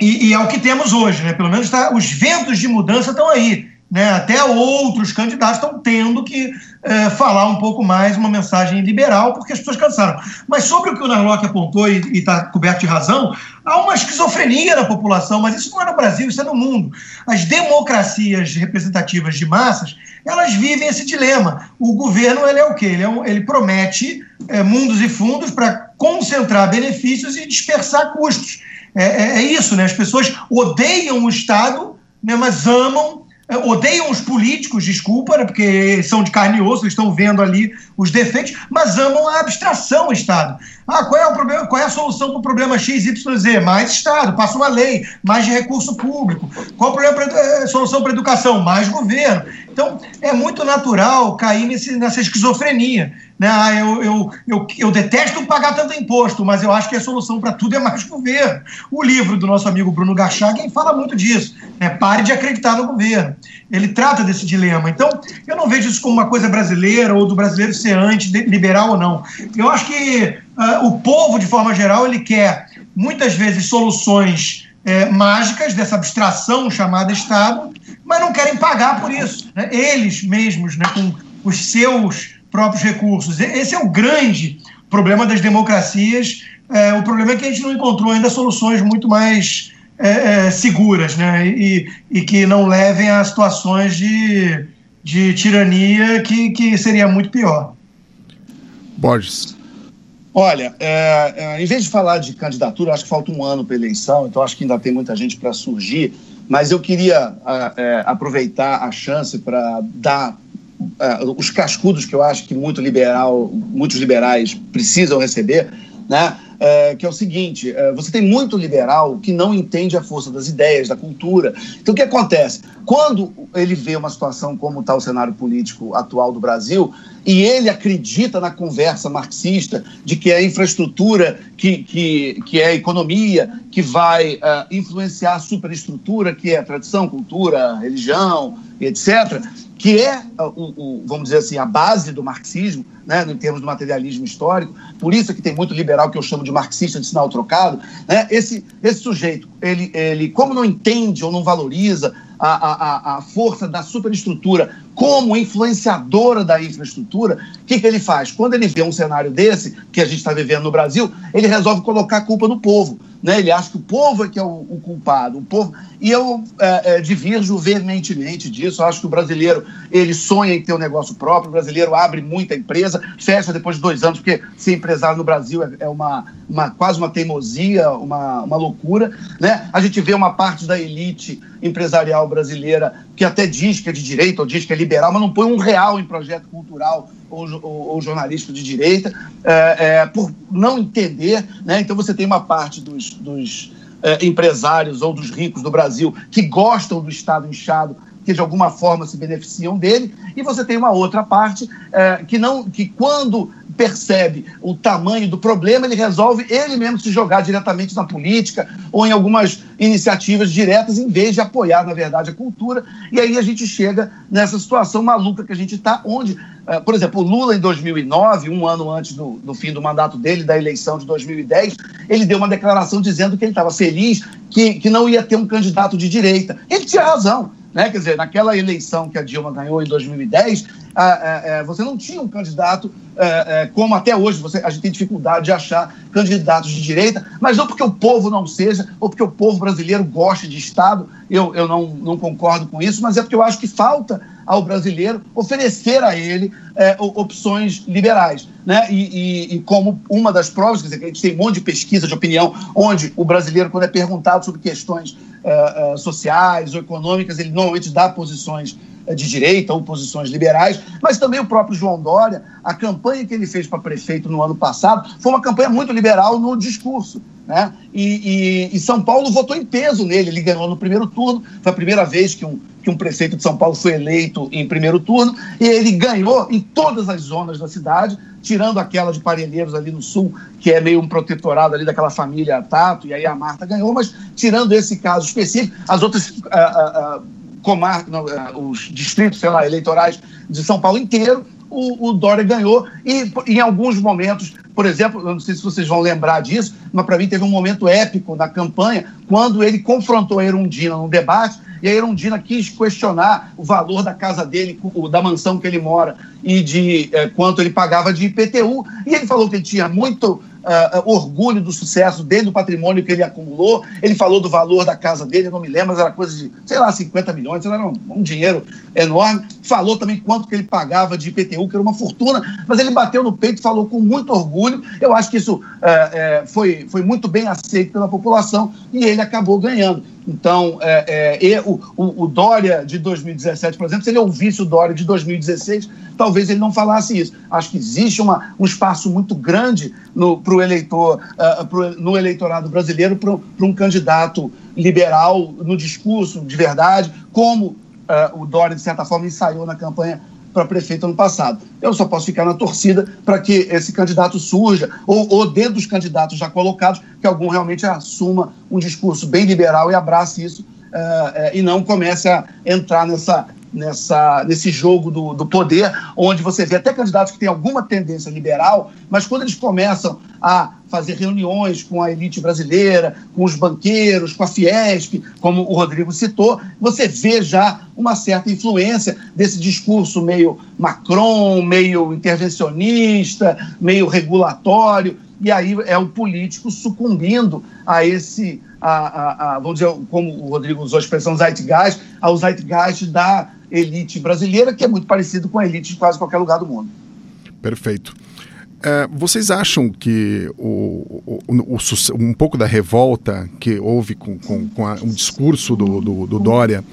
e, e, é o que temos hoje, né? Pelo menos tá, os ventos de mudança estão aí. Né? Até outros candidatos estão tendo que é, falar um pouco mais uma mensagem liberal, porque as pessoas cansaram. Mas sobre o que o Narlock apontou e está coberto de razão, há uma esquizofrenia na população, mas isso não é no Brasil, isso é no mundo. As democracias representativas de massas, elas vivem esse dilema. O governo ele é o quê? Ele, é um, ele promete é, mundos e fundos para concentrar benefícios e dispersar custos. É, é, é, isso, né? As pessoas odeiam o Estado, né, mas amam odeiam os políticos, desculpa, né, porque são de carne e osso, estão vendo ali os defeitos, mas amam a abstração, Estado. Ah, qual é o problema? Qual é a solução para o problema X, Y, Z? Mais Estado, passa uma lei, mais recurso público. Qual o problema pra, é, solução para a educação? Mais governo. Então, é muito natural cair nesse, nessa esquizofrenia. Né? Ah, eu, eu, eu, eu detesto pagar tanto imposto, mas eu acho que a solução para tudo é mais governo. O livro do nosso amigo Bruno Garchagen fala muito disso. Né? Pare de acreditar no governo. Ele trata desse dilema. Então, eu não vejo isso como uma coisa brasileira ou do brasileiro ser anti-liberal ou não. Eu acho que uh, o povo, de forma geral, ele quer muitas vezes soluções é, mágicas dessa abstração chamada Estado, mas não querem pagar por isso. Né? Eles mesmos, né, com os seus próprios recursos. Esse é o grande problema das democracias. É, o problema é que a gente não encontrou ainda soluções muito mais é, é, seguras né? E, e, que não levem a situações de, de tirania que, que seria muito pior. Borges. Olha, é, é, em vez de falar de candidatura, acho que falta um ano para a eleição, então acho que ainda tem muita gente para surgir, mas eu queria é, aproveitar a chance para dar é, os cascudos que eu acho que muito liberal, muitos liberais precisam receber, né? É, que é o seguinte: é, você tem muito liberal que não entende a força das ideias, da cultura. Então, o que acontece? Quando ele vê uma situação como está o cenário político atual do Brasil, e ele acredita na conversa marxista de que é a infraestrutura, que, que, que é a economia, que vai uh, influenciar a superestrutura, que é a tradição, cultura, religião, etc., que é, o, o, vamos dizer assim, a base do marxismo, né, em termos do materialismo histórico, por isso que tem muito liberal que eu chamo de marxista de sinal trocado, né, esse, esse sujeito, ele, ele, como não entende ou não valoriza a, a, a força da superestrutura como influenciadora da infraestrutura, o que, que ele faz? Quando ele vê um cenário desse, que a gente está vivendo no Brasil, ele resolve colocar a culpa no povo. Né? Ele acha que o povo é que é o, o culpado. O povo... E eu é, é, divirjo veementemente disso. Eu acho que o brasileiro ele sonha em ter um negócio próprio, o brasileiro abre muita empresa, fecha depois de dois anos, porque ser empresário no Brasil é, é uma, uma, quase uma teimosia, uma, uma loucura. Né? A gente vê uma parte da elite empresarial brasileira que até diz que é de direita ou diz que é liberal, mas não põe um real em projeto cultural ou, ou, ou jornalístico de direita, é, é, por não entender. Né? Então você tem uma parte dos, dos é, empresários ou dos ricos do Brasil que gostam do Estado inchado que de alguma forma se beneficiam dele, e você tem uma outra parte é, que não, que quando percebe o tamanho do problema, ele resolve ele mesmo se jogar diretamente na política ou em algumas iniciativas diretas, em vez de apoiar, na verdade, a cultura. E aí a gente chega nessa situação maluca que a gente está, onde, é, por exemplo, o Lula, em 2009, um ano antes do, do fim do mandato dele, da eleição de 2010, ele deu uma declaração dizendo que ele estava feliz que, que não ia ter um candidato de direita. Ele tinha razão. Né? Quer dizer, naquela eleição que a Dilma ganhou em 2010, você não tinha um candidato como até hoje você, a gente tem dificuldade de achar candidatos de direita, mas não porque o povo não seja, ou porque o povo brasileiro goste de Estado, eu, eu não, não concordo com isso, mas é porque eu acho que falta ao brasileiro oferecer a ele é, opções liberais. Né? E, e, e, como uma das provas, quer dizer, que a gente tem um monte de pesquisa de opinião, onde o brasileiro, quando é perguntado sobre questões é, é, sociais ou econômicas, ele normalmente dá posições de direita ou posições liberais, mas também o próprio João Dória, a campanha que ele fez para prefeito no ano passado foi uma campanha muito liberal no discurso. Né? E, e, e, São Paulo votou em peso nele, ele ganhou no primeiro turno, foi a primeira vez que um, que um prefeito de São Paulo foi eleito em primeiro turno, e ele ganhou em todas as zonas da cidade, tirando aquela de Parelheiros ali no sul, que é meio um protetorado ali daquela família Tato, e aí a Marta ganhou, mas tirando esse caso específico, as outras. Uh, uh, uh, comarca, eh, os distritos, sei lá, eleitorais de São Paulo inteiro, o, o, Dória ganhou. E em alguns momentos, por exemplo, eu não sei se vocês vão lembrar disso, mas para mim teve um momento épico na campanha, quando ele confrontou a Erundina num debate, e a Erundina quis questionar o valor da casa dele, da mansão que ele mora, e de é, quanto ele pagava de IPTU. E ele falou que ele tinha muito uh, orgulho do sucesso dele, do patrimônio que ele acumulou. Ele falou do valor da casa dele, não me lembro, mas era coisa de, sei lá, 50 milhões, era um, um dinheiro enorme. Falou também quanto que ele pagava de IPTU, que era uma fortuna, mas ele bateu no peito e falou com muito orgulho. Eu acho que isso uh, uh, foi, foi muito bem aceito pela população e ele acabou ganhando. Então, é, é, o, o, Dória de 2017, por exemplo, se ele ouvisse o Dória de 2016, talvez ele não falasse isso. Acho que existe uma, um espaço muito grande no, pro eleitor, uh, pro, no eleitorado brasileiro para um candidato liberal no discurso de verdade, como uh, o Dória, de certa forma, ensaiou na campanha para prefeito ano passado. Eu só posso ficar na torcida para que esse candidato surja, ou, ou dentro dos candidatos já colocados, que algum realmente assuma um discurso bem liberal e abrace isso, uh, uh, e não comece a entrar nessa, nessa, nesse jogo do, do poder, onde você vê até candidatos que têm alguma tendência liberal, mas quando eles começam a fazer reuniões com a elite brasileira, com os banqueiros, com a Fiesp, como o Rodrigo citou, você vê já uma certa influência desse discurso meio Macron, meio intervencionista, meio regulatório, e aí é o político sucumbindo a esse, a, a, a, vamos dizer, como o Rodrigo usou a expressão zeitgeist, ao zeitgeist da elite brasileira, que é muito parecido com a elite de quase qualquer lugar do mundo. Perfeito. É, vocês acham que o, o, o, um pouco da revolta que houve com, com, com a, o discurso do, do, do, Dória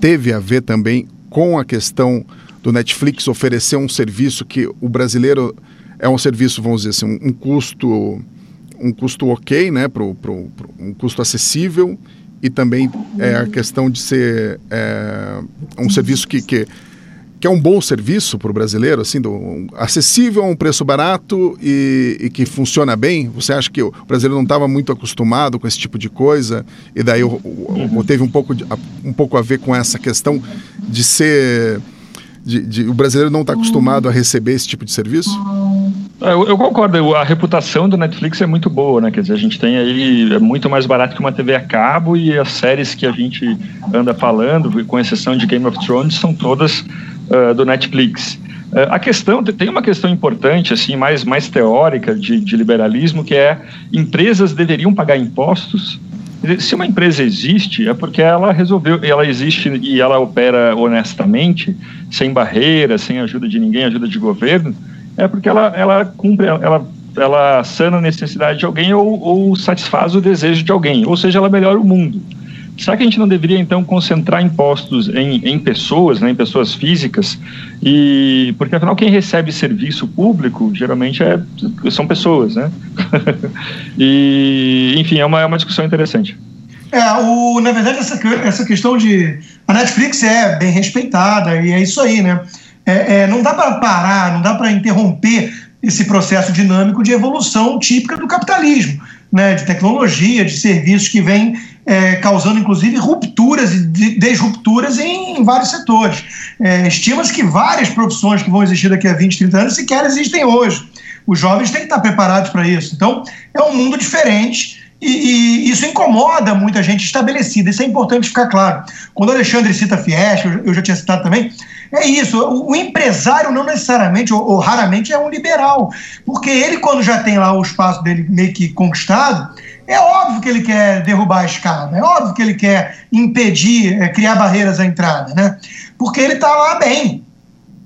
teve a ver também com a questão do Netflix oferecer um serviço que o brasileiro é um serviço, vamos dizer assim, um, um custo um custo ok, né, pro, pro, pro, um custo acessível e também é a questão de ser é, um serviço que, que, que, é um bom serviço para o brasileiro, assim, do, um, acessível a um preço barato e, e, que funciona bem. Você acha que o brasileiro não estava muito acostumado com esse tipo de coisa e daí o, o, teve um pouco, de, um pouco a ver com essa questão de ser de, de, o brasileiro não está acostumado a receber esse tipo de serviço? É, eu, eu, concordo, a reputação do Netflix é muito boa, né? Quer dizer, a gente tem aí, é muito mais barato que uma TV a cabo e as séries que a gente anda falando, com exceção de Game of Thrones, são todas uh, do Netflix. Uh, a questão, tem uma questão importante, assim, mais, mais teórica de, de liberalismo, que é empresas deveriam pagar impostos se uma empresa existe, é porque ela resolveu, ela existe e ela opera honestamente, sem barreiras, sem ajuda de ninguém, ajuda de governo, é porque ela, ela cumpre, ela, ela sana a necessidade de alguém ou, ou satisfaz o desejo de alguém, ou seja, ela melhora o mundo. Será que a gente não deveria, então, concentrar impostos em, em pessoas, né, em pessoas físicas? E Porque, afinal, quem recebe serviço público, geralmente, é, são pessoas, né? e, enfim, é uma, é uma discussão interessante. É, o, na verdade, essa, essa questão de... A Netflix é bem respeitada e é isso aí, né? É, é, não dá para parar, não dá para interromper esse processo dinâmico de evolução típica do capitalismo, né, de tecnologia, de serviços que vem é, causando inclusive rupturas e desrupturas em, em vários setores. É, Estima-se que várias profissões que vão existir daqui a 20, 30 anos sequer existem hoje. Os jovens têm que estar preparados para isso. Então, é um mundo diferente. E, e, isso incomoda muita gente estabelecida, isso é importante ficar claro. Quando o Alexandre cita Fiesp, eu já tinha citado também, é isso, o, o empresário não necessariamente, ou, ou, raramente, é um liberal, porque ele, quando já tem lá o espaço dele meio que conquistado, é óbvio que ele quer derrubar a escada, é óbvio que ele quer impedir, é, criar barreiras à entrada, né? Porque ele está lá bem,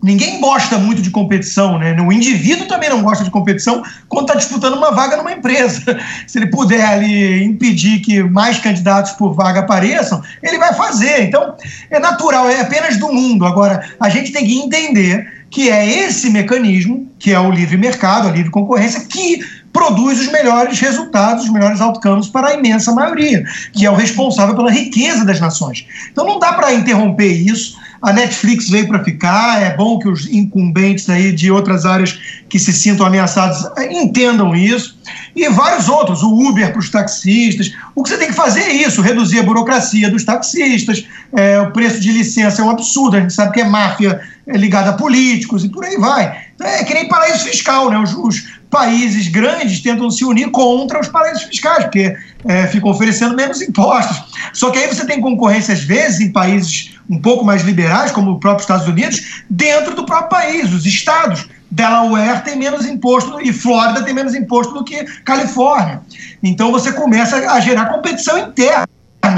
ninguém gosta muito de competição, né? O indivíduo também não gosta de competição quando está disputando uma vaga numa empresa. Se ele puder ali impedir que mais candidatos por vaga apareçam, ele vai fazer. Então, é natural, é apenas do mundo. Agora, a gente tem que entender que é esse mecanismo, que é o livre mercado, a livre concorrência, que produz os melhores resultados, os melhores outcomes para a imensa maioria, que é o responsável pela riqueza das nações. Então não dá para interromper isso a Netflix veio para ficar, é bom que os incumbentes aí de outras áreas que se sintam ameaçados eh, entendam isso. E vários outros, o Uber para os taxistas. O que você tem que fazer é isso, reduzir a burocracia dos taxistas, é, o preço de licença é um absurdo, a gente sabe que é máfia é ligada a políticos e por aí vai. Então, é que nem paraíso fiscal, né? Os, os países grandes tentam se unir contra os paraísos fiscais, porque é, ficam oferecendo menos impostos. Só que aí você tem concorrência, às vezes, em países um pouco mais liberais, como o próprio Estados Unidos, dentro do próprio país. Os estados. Delaware tem menos imposto e Flórida tem menos imposto do que Califórnia. Então você começa a gerar competição interna.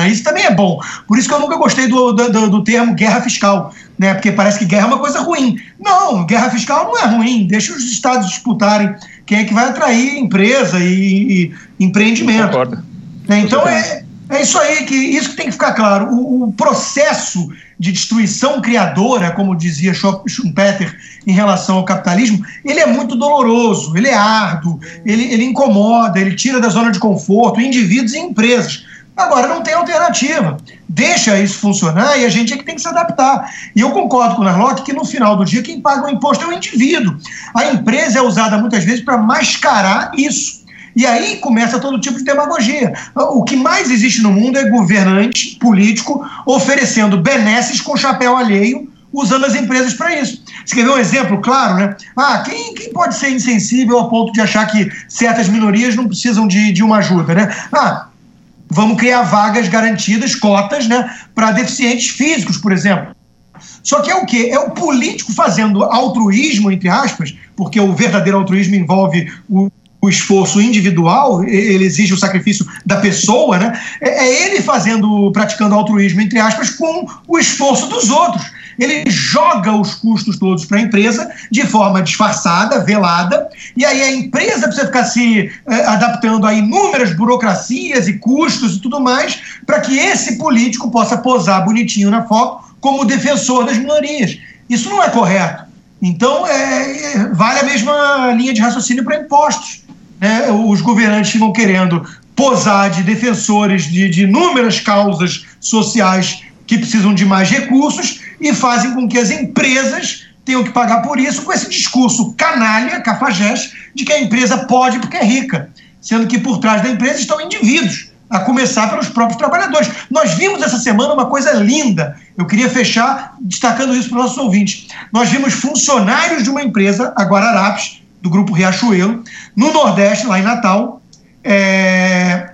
Isso também é bom. Por isso que eu nunca gostei do, do, do, termo guerra fiscal, né? Porque parece que guerra é uma coisa ruim. Não, guerra fiscal não é ruim. Deixa os estados disputarem quem é que vai atrair empresa e, e empreendimento. Concordo. Né? Então é, é isso aí, que isso que tem que ficar claro. O, o processo de destruição criadora, como dizia Schumpeter em relação ao capitalismo, ele é muito doloroso, ele é árduo, ele, ele incomoda, ele tira da zona de conforto indivíduos e empresas. Agora, não tem alternativa. Deixa isso funcionar e a gente é que tem que se adaptar. E eu concordo com o Narlock que no final do dia quem paga o imposto é o indivíduo. A empresa é usada muitas vezes para mascarar isso. E aí começa todo tipo de demagogia. O que mais existe no mundo é governante político oferecendo benesses com chapéu alheio usando as empresas para isso. Você quer ver um exemplo claro, né? Ah, quem, quem pode ser insensível a ponto de achar que certas minorias não precisam de, de uma ajuda, né? Ah, vamos criar vagas garantidas, cotas, né, para deficientes físicos, por exemplo. Só que é o quê? É o político fazendo altruísmo, entre aspas, porque o verdadeiro altruísmo envolve o, o esforço individual, ele exige o sacrifício da pessoa, né? É, é ele fazendo, praticando altruísmo, entre aspas, com o esforço dos outros. Ele joga os custos todos para a empresa de forma disfarçada, velada, e aí a empresa precisa ficar se eh, adaptando a inúmeras burocracias e custos e tudo mais, para que esse político possa posar bonitinho na foto como defensor das minorias. Isso não é correto. Então, é, é vale a mesma linha de raciocínio para impostos. Né? Os governantes ficam querendo posar de defensores de, de inúmeras causas sociais que precisam de mais recursos e fazem com que as empresas tenham que pagar por isso com esse discurso canalha, cafajeste, de que a empresa pode porque é rica, sendo que por trás da empresa estão indivíduos, a começar pelos próprios trabalhadores. Nós vimos essa semana uma coisa linda. Eu queria fechar destacando isso para os nossos ouvintes. Nós vimos funcionários de uma empresa, a Guararapes, do grupo Riachuelo, no Nordeste, lá em Natal, é,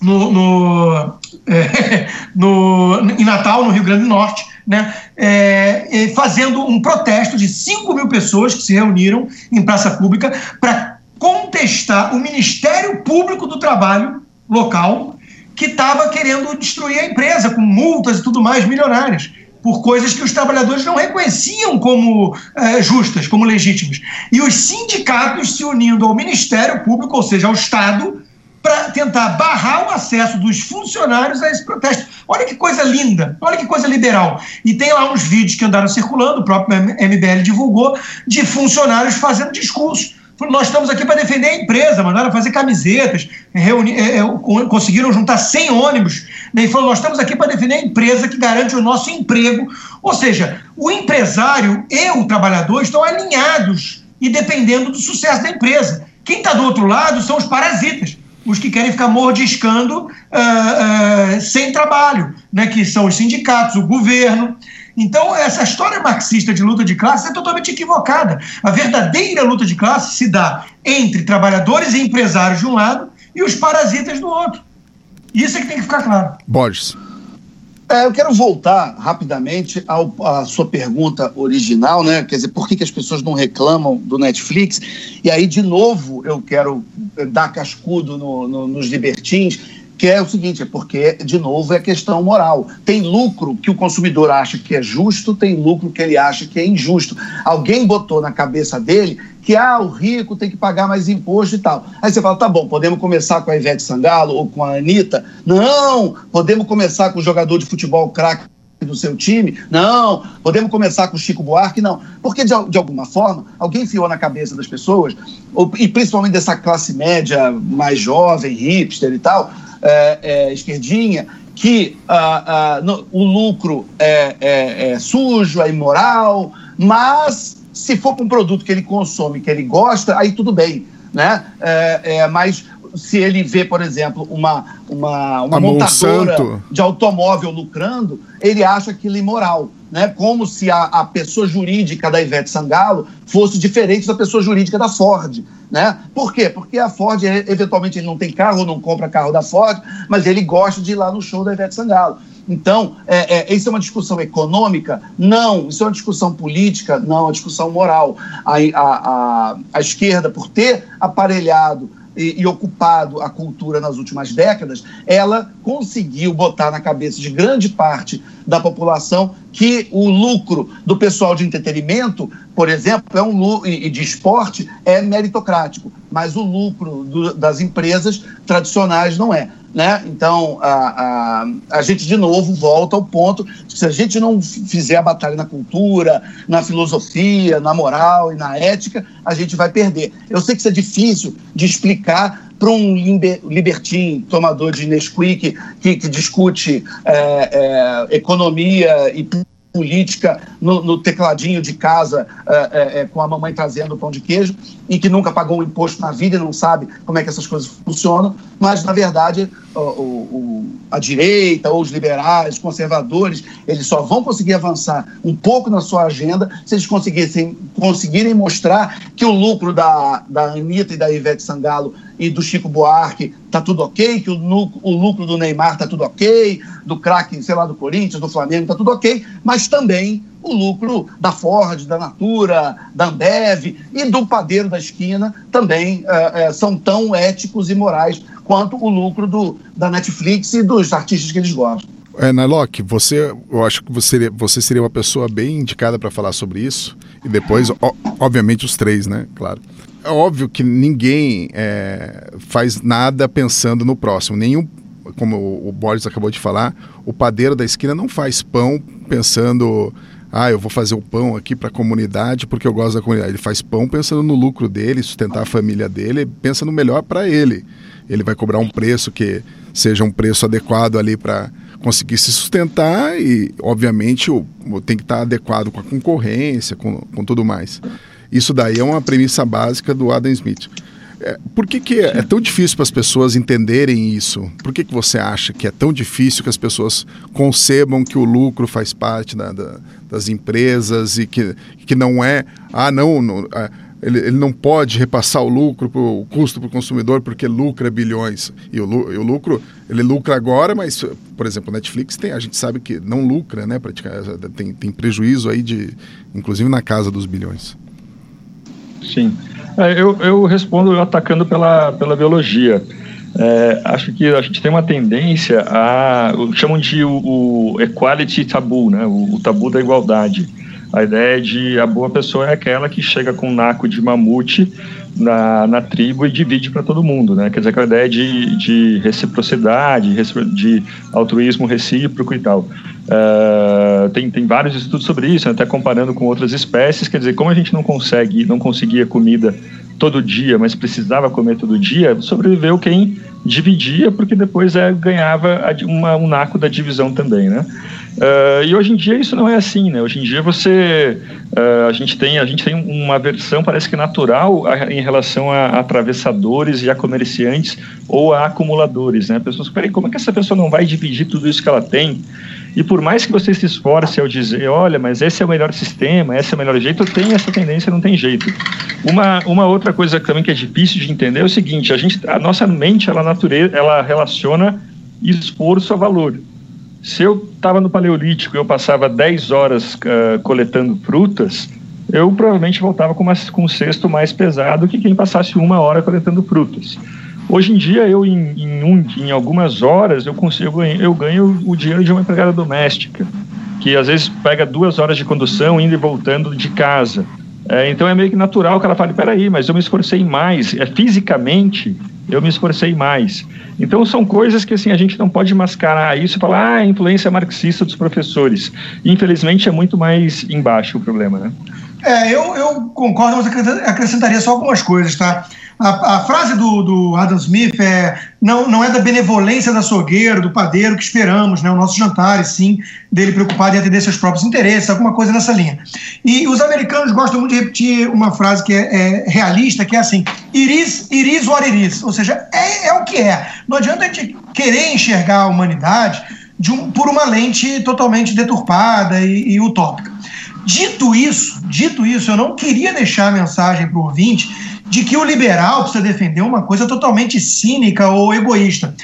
no, no, é, no, em Natal, no Rio Grande do Norte, né, é, fazendo um protesto de 5 mil pessoas que se reuniram em praça pública para contestar o Ministério Público do Trabalho local que estava querendo destruir a empresa com multas e tudo mais milionárias por coisas que os trabalhadores não reconheciam como é, justas, como legítimas. E os sindicatos se unindo ao Ministério Público, ou seja, ao Estado, para tentar barrar o acesso dos funcionários a esse protesto. Olha que coisa linda, olha que coisa liberal. E tem lá uns vídeos que andaram circulando, o próprio MBL divulgou, de funcionários fazendo discurso nós estamos aqui para defender a empresa, mandaram fazer camisetas, reuni, é, é, conseguiram juntar 100 ônibus, né, e falou, nós estamos aqui para defender a empresa que garante o nosso emprego. Ou seja, o empresário e o trabalhador estão alinhados e dependendo do sucesso da empresa. Quem está do outro lado são os parasitas, os que querem ficar mordiscando uh, uh, sem trabalho, né, que são os sindicatos, o governo. Então, essa história marxista de luta de classe é totalmente equivocada. A verdadeira luta de classe se dá entre trabalhadores e empresários de um lado e os parasitas do outro. Isso é que tem que ficar claro. Borges. É, eu quero voltar rapidamente ao, à sua pergunta original, né? Quer dizer, por que, que as pessoas não reclamam do Netflix? E aí, de novo, eu quero dar cascudo no, no, nos libertins que é o seguinte, é porque, de novo, é questão moral. Tem lucro que o consumidor acha que é justo, tem lucro que ele acha que é injusto. Alguém botou na cabeça dele que ah, o rico tem que pagar mais imposto e tal. Aí você fala, tá bom, podemos começar com a Ivete Sangalo ou com a Anitta? Não! Podemos começar com o jogador de futebol craque do seu time? Não. Podemos começar com o Chico Buarque? Não. Porque, de, de alguma forma, alguém enfiou na cabeça das pessoas, ou, e principalmente dessa classe média mais jovem, hipster e tal, é, é, esquerdinha, que ah, ah, no, o lucro é, é, é, sujo, é imoral, mas se for para um produto que ele consome, que ele gosta, aí tudo bem. Né? Mas se ele vê, por exemplo, uma, uma, uma montadora Monsanto. de automóvel lucrando, ele acha aquilo imoral. Né, como se a, a pessoa jurídica da Ivete Sangalo fosse diferente da pessoa jurídica da Ford. Né? Por quê? Porque a Ford, eventualmente, ele não tem carro, não compra carro da Ford, mas ele gosta de ir lá no show da Ivete Sangalo. Então, é, é, isso é uma discussão econômica? Não. Isso é uma discussão política? Não, é uma discussão moral. A, a, a, a esquerda, por ter aparelhado e, e, ocupado a cultura nas últimas décadas, ela conseguiu botar na cabeça de grande parte da população que o lucro do pessoal de entretenimento, por exemplo, é um e de esporte é meritocrático, mas o lucro do, das empresas tradicionais não é. Né? Então, a, a, a gente de novo volta ao ponto de se a gente não fizer a batalha na cultura, na filosofia, na moral e na ética, a gente vai perder. Eu sei que isso é difícil de explicar para um libertino tomador de Nesquik que, que discute é, é, economia e política no, no tecladinho de casa é, é, com a mamãe trazendo o pão de queijo e que nunca pagou um imposto na vida e não sabe como é que essas coisas funcionam, mas na verdade o, o, a direita ou os liberais, os conservadores, eles só vão conseguir avançar um pouco na sua agenda se eles conseguissem, conseguirem mostrar que o lucro da, da Anitta e da Ivete Sangalo e do Chico Buarque tá tudo ok, que o, o lucro do Neymar tá tudo ok, do craque, sei lá, do Corinthians, do Flamengo tá tudo ok, mas também o lucro da Ford, da Natura, da Ambev e do padeiro da esquina também é, é, são tão éticos e morais quanto o lucro do, da Netflix e dos artistas que eles gostam. É, Nalok, você, eu acho que você, você seria uma pessoa bem indicada para falar sobre isso. E depois, o, obviamente, os três, né? Claro. É óbvio que ninguém é, faz nada pensando no próximo. Nenhum, como o Boris acabou de falar, o padeiro da esquina não faz pão pensando ah, eu vou fazer o pão aqui para a comunidade porque eu gosto da comunidade. Ele faz pão pensando no lucro dele, sustentar a família dele, pensa no melhor para ele. Ele vai cobrar um preço que seja um preço adequado ali para conseguir se sustentar e, obviamente, tem que estar adequado com a concorrência, com, com tudo mais. Isso daí é uma premissa básica do Adam Smith. É, por que, que é, é tão difícil para as pessoas entenderem isso? Por que, que você acha que é tão difícil que as pessoas concebam que o lucro faz parte da, da, das empresas e que, que não é. Ah, não. não é, ele, ele não pode repassar o lucro, pro, o custo para o consumidor, porque lucra bilhões. E o, e o lucro, ele lucra agora, mas, por exemplo, Netflix tem, a gente sabe que não lucra, né? Tem, tem prejuízo aí de, inclusive na casa dos bilhões. Sim. É, eu, eu respondo atacando pela, pela biologia. É, acho que a gente tem uma tendência a. chamam de o, o equality tabu, né? O, o, tabu da igualdade. A ideia de a boa pessoa é aquela que chega com um naco de mamute na, na tribo e divide para todo mundo, né? Quer dizer, aquela ideia de, de reciprocidade, de altruísmo recíproco e tal. Uh, tem, tem vários estudos sobre isso, né? até comparando com outras espécies. Quer dizer, como a gente não consegue, não conseguia comida todo dia, mas precisava comer todo dia, sobreviveu quem dividia, porque depois é, ganhava uma, um naco da divisão também, né? Uh, e hoje em dia isso não é assim, né? Hoje em dia você, uh, a gente tem, a gente tem uma versão parece que natural a, em relação a, atravessadores e a comerciantes ou a acumuladores, né? Pessoas, peraí, como é que essa pessoa não vai dividir tudo isso que ela tem? E por mais que você se esforce ao dizer, olha, mas esse é o melhor sistema, esse é o melhor jeito, tem essa tendência, não tem jeito. Uma, uma outra coisa também que é difícil de entender é o seguinte: a, gente, a nossa mente, ela, natureza, ela relaciona esforço a valor. Se eu estava no Paleolítico e eu passava 10 horas uh, coletando frutas, eu provavelmente voltava com, uma, com um cesto mais pesado que quem passasse uma hora coletando frutas. Hoje em dia, eu em, em, um, em algumas horas, eu consigo eu ganho o dinheiro de uma empregada doméstica, que às vezes pega duas horas de condução indo e voltando de casa. É, então é meio que natural que ela fale, peraí, mas eu me esforcei mais, é, fisicamente eu me esforcei mais. Então são coisas que assim a gente não pode mascarar isso e falar, ah, a influência marxista dos professores. Infelizmente é muito mais embaixo o problema, né? É, eu, eu concordo, mas acrescentaria só algumas coisas, tá? A, a, frase do, do, Adam Smith é não, não é da benevolência da açougueiro, do padeiro que esperamos, né, o nosso jantar, e sim dele preocupado em atender seus próprios interesses, alguma coisa nessa linha. E os americanos gostam muito de repetir uma frase que é, é realista, que é assim, iris, iris or iris, ou seja, é, é o que é. Não adianta a gente querer enxergar a humanidade um, por uma lente totalmente deturpada e, e utópica. Dito isso, dito isso, eu não queria deixar a mensagem para o ouvinte de que o liberal precisa defender uma coisa totalmente cínica ou egoísta.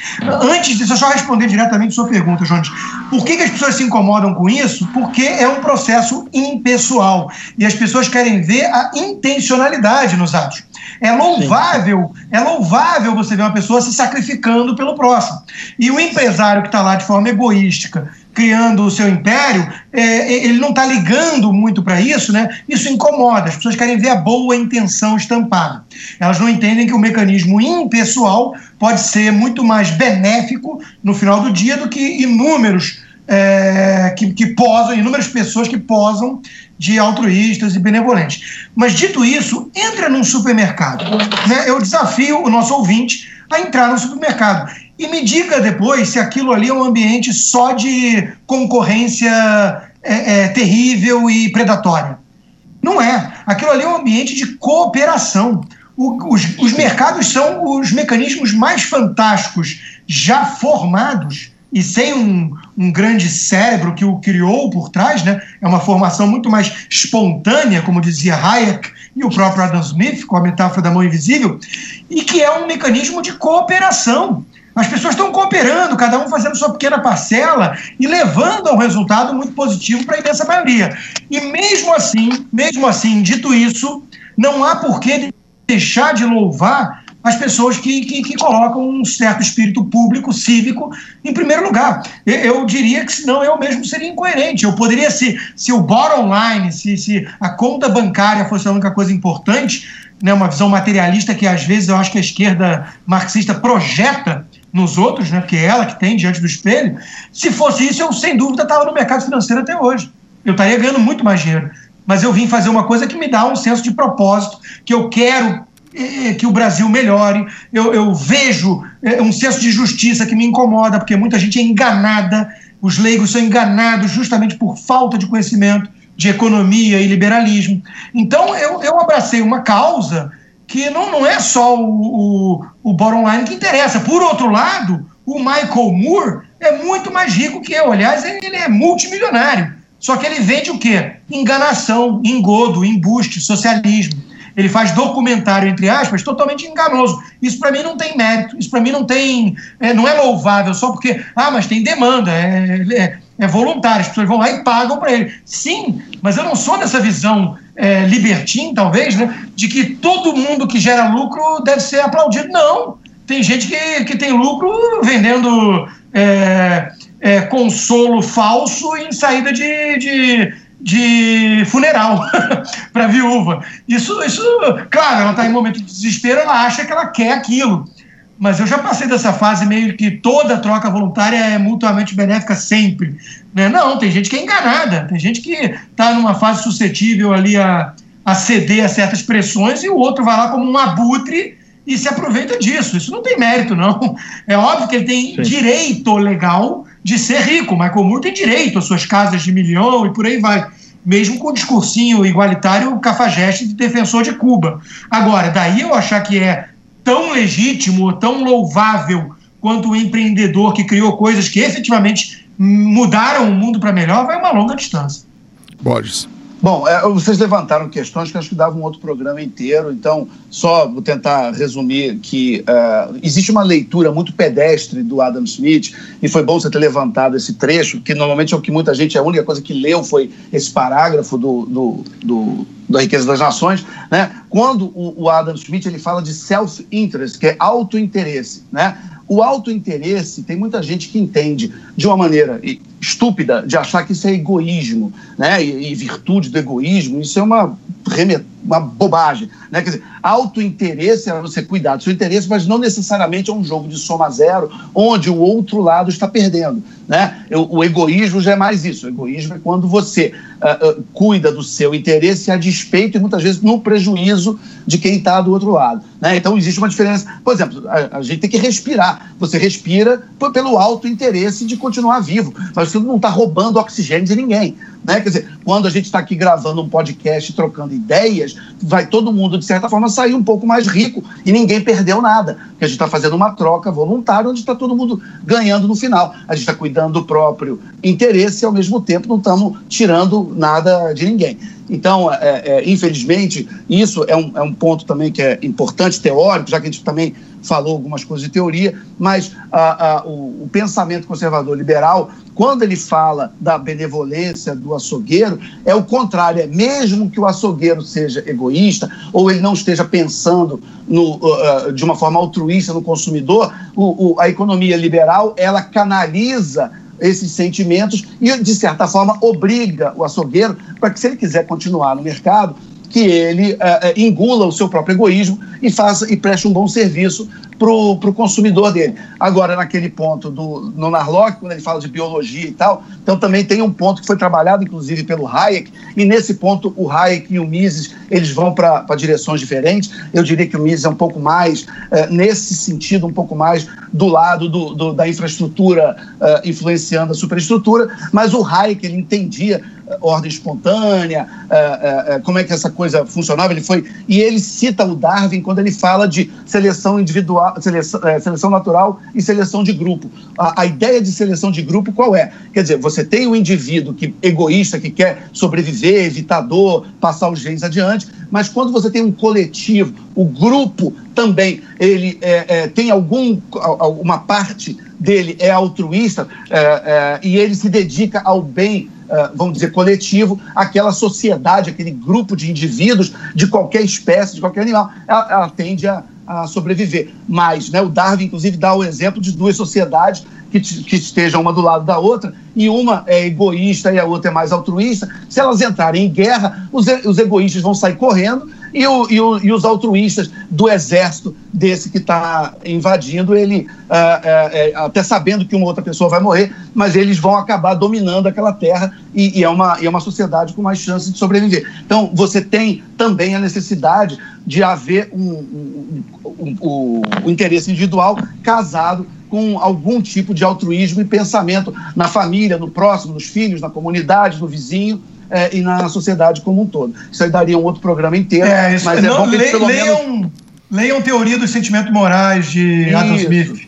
Antes disso, eu só responder diretamente sua pergunta, Jones. Por que, que as pessoas se incomodam com isso? Porque é um processo impessoal e as pessoas querem ver a intencionalidade nos atos. É louvável, é louvável você ver uma pessoa se sacrificando pelo próximo. E o empresário que está lá de forma egoística criando o seu império, é, é ele não está ligando muito para isso, né? Isso incomoda. As pessoas querem ver a boa intenção estampada. Elas não entendem que o mecanismo impessoal pode ser muito mais benéfico no final do dia do que inúmeros é, que, que posam, inúmeras pessoas que posam de altruístas e benevolentes. Mas dito isso, entra num supermercado. Né? Eu desafio o nosso ouvinte a entrar no supermercado e me diga depois se aquilo ali é um ambiente só de concorrência é, é, terrível e predatória. Não é. Aquilo ali é um ambiente de cooperação. O, os, os mercados são os mecanismos mais fantásticos já formados e sem um, um, grande cérebro que o criou por trás, né? é uma formação muito mais espontânea, como dizia Hayek e o próprio Adam Smith, com a metáfora da mão invisível, e que é um mecanismo de cooperação. As pessoas estão cooperando, cada um fazendo sua pequena parcela e levando a um resultado muito positivo para a imensa maioria. E mesmo assim, mesmo assim, dito isso, não há por que deixar de louvar as pessoas que, que, que, colocam um certo espírito público, cívico, em primeiro lugar. Eu, eu, diria que senão eu mesmo seria incoerente. Eu poderia, se, se o bottom line, se, se a conta bancária fosse a única coisa importante, né, uma visão materialista que às vezes eu acho que a esquerda marxista projeta nos outros, né, porque é ela que tem diante do espelho, se fosse isso, eu sem dúvida estava no mercado financeiro até hoje. Eu estaria ganhando muito mais dinheiro. Mas eu vim fazer uma coisa que me dá um senso de propósito, que eu quero é, que o Brasil melhore. Eu, eu vejo é, um senso de justiça que me incomoda, porque muita gente é enganada, os leigos são enganados justamente por falta de conhecimento de economia e liberalismo. Então, eu, eu abracei uma causa que não, não é só o, o, o bottom line que interessa. Por outro lado, o Michael Moore é muito mais rico que eu. Aliás, ele é multimilionário. Só que ele vende o quê? Enganação, engodo, embuste, socialismo ele faz documentário, entre aspas, totalmente enganoso. Isso para mim não tem mérito, isso para mim não tem. É, não é louvável só porque, ah, mas tem demanda, é, é, é voluntário, as pessoas vão lá e pagam para ele. Sim, mas eu não sou dessa visão é, libertina, talvez, né, de que todo mundo que gera lucro deve ser aplaudido. Não. Tem gente que, que tem lucro vendendo é, é, consolo falso em saída de, de de funeral para viúva. Isso, isso, claro, ela está em momento de desespero, ela acha que ela quer aquilo. Mas eu já passei dessa fase meio que toda troca voluntária é mutuamente benéfica sempre. Né? Não, tem gente que é enganada, tem gente que está numa fase suscetível ali a, a ceder a certas pressões e o outro vai lá como um abutre e se aproveita disso. Isso não tem mérito, não. É óbvio que ele tem Sim. direito legal de ser rico. Michael Moore tem direito às suas casas de milhão e por aí vai. Mesmo com o discursinho igualitário cafajeste de defensor de Cuba. Agora, daí eu achar que é tão legítimo, tão louvável quanto o empreendedor que criou coisas que efetivamente mudaram o mundo para melhor, vai uma longa distância. Borges. Bom, é, vocês levantaram questões que acho que davam um outro programa inteiro, então só vou tentar resumir que uh, existe uma leitura muito pedestre do Adam Smith, e foi bom você ter levantado esse trecho, que normalmente é o que muita gente, a única coisa que leu foi esse parágrafo do, do, do da riqueza das nações, né? Quando o, o Adam Smith ele fala de self-interest, que é auto-interesse, né? O autointeresse, tem muita gente que entende de uma maneira estúpida de achar que isso é egoísmo, né? E, e virtude do egoísmo, isso é uma, uma bobagem, né? Quer dizer, autointeresse é você cuidar do seu interesse, mas não necessariamente é um jogo de soma zero, onde o outro lado está perdendo, né? O, o egoísmo já é mais isso. O egoísmo é quando você uh, uh, cuida do seu interesse a despeito e muitas vezes no prejuízo de quem está do outro lado, né? Então existe uma diferença. Por exemplo, a, a gente tem que respirar. Você respira pelo alto interesse de continuar vivo, mas você não está roubando oxigênio de ninguém. Né? Quer dizer, quando a gente está aqui gravando um podcast, trocando ideias, vai todo mundo, de certa forma, sair um pouco mais rico e ninguém perdeu nada. Porque a gente está fazendo uma troca voluntária onde está todo mundo ganhando no final. A gente está cuidando do próprio interesse e, ao mesmo tempo, não estamos tirando nada de ninguém. Então, é, é, infelizmente, isso é um, é um ponto também que é importante, teórico, já que a gente também falou algumas coisas de teoria, mas a, a, o, o, pensamento conservador liberal, quando ele fala da benevolência do açougueiro, é o contrário, é mesmo que o açougueiro seja egoísta ou ele não esteja pensando no, uh, de uma forma altruísta no consumidor, o, o, a economia liberal, ela canaliza esses sentimentos e, de certa forma, obriga o açougueiro para que, se ele quiser continuar no mercado, que ele uh, engula o seu próprio egoísmo e faça e preste um bom serviço para o consumidor dele. Agora, naquele ponto do, no Narlock, quando ele fala de biologia e tal, então também tem um ponto que foi trabalhado, inclusive, pelo Hayek, e nesse ponto o Hayek e o Mises, eles vão para direções diferentes. Eu diria que o Mises é um pouco mais, é, nesse sentido, um pouco mais do lado do, do da infraestrutura é, influenciando a superestrutura, mas o Hayek, ele entendia ordem espontânea, como é que essa coisa funcionava. Ele foi e ele cita o Darwin quando ele fala de seleção individual, seleção, seleção natural e seleção de grupo. A, a, ideia de seleção de grupo qual é? Quer dizer, você tem o indivíduo que egoísta que quer sobreviver, evitar dor, passar os genes adiante, mas quando você tem um coletivo, o grupo também ele é, é, tem algum uma parte dele é altruísta é, é, e ele se dedica ao bem vamos dizer, coletivo, aquela sociedade, aquele grupo de indivíduos de qualquer espécie, de qualquer animal, ela, ela tende a, a, sobreviver. Mas né, o Darwin, inclusive, dá o exemplo de duas sociedades que, que, estejam uma do lado da outra, e uma é egoísta e a outra é mais altruísta. Se elas entrarem em guerra, os, os egoístas vão sair correndo e, o, e, o, e os altruístas do exército desse que está invadindo, ele, uh, uh, uh, até sabendo que uma outra pessoa vai morrer, mas eles vão acabar dominando aquela terra e, e, é, uma, e é uma sociedade com mais chances de sobreviver. Então, você tem também a necessidade de haver um, um, um, um, um interesse individual casado com algum tipo de altruísmo e pensamento na família, no próximo, nos filhos, na comunidade, no vizinho é, e na sociedade como um todo. Isso aí daria um outro programa inteiro. É, isso, mas é bom que le, pelo leiam, menos... leiam Teoria dos Sentimentos Morais de isso, Adam Smith.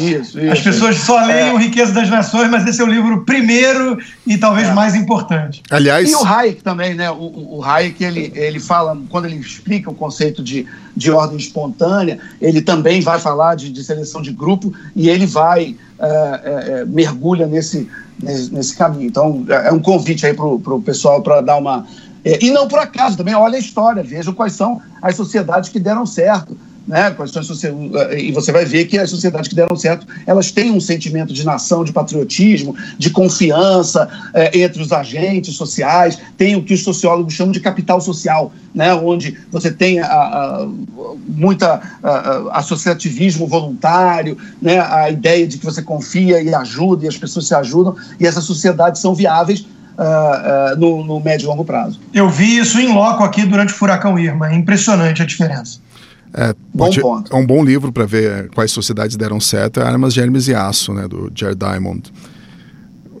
Isso, isso. As pessoas só é. leiam Riqueza das Nações, mas esse é o livro primeiro e talvez é. mais importante. Aliás... E o Hayek também, né? O, o Hayek, ele, ele fala, quando ele explica o conceito de, de ordem espontânea, ele também vai falar de, de seleção de grupo e ele vai, é, é, é mergulha nesse nesse, caminho. Então, é, é um convite aí para o pessoal para dar uma. É, e não por acaso também, olha a história, vejam quais são as sociedades que deram certo né? E você vai ver que as sociedades que deram certo, elas têm um sentimento de nação, de patriotismo, de confiança é, entre os agentes sociais, tem o que os sociólogos chamam de capital social, né? Onde você tem a, a, muita a, associativismo voluntário, né? A ideia de que você confia e ajuda e as pessoas se ajudam e essas sociedades são viáveis Uh, uh, no, no, médio e longo prazo. Eu vi isso em loco aqui durante o furacão Irma. É impressionante a diferença. É, bom ponto. é um bom livro para ver quais sociedades deram certo. É Armas, Germes e Aço, né, do Jared Diamond.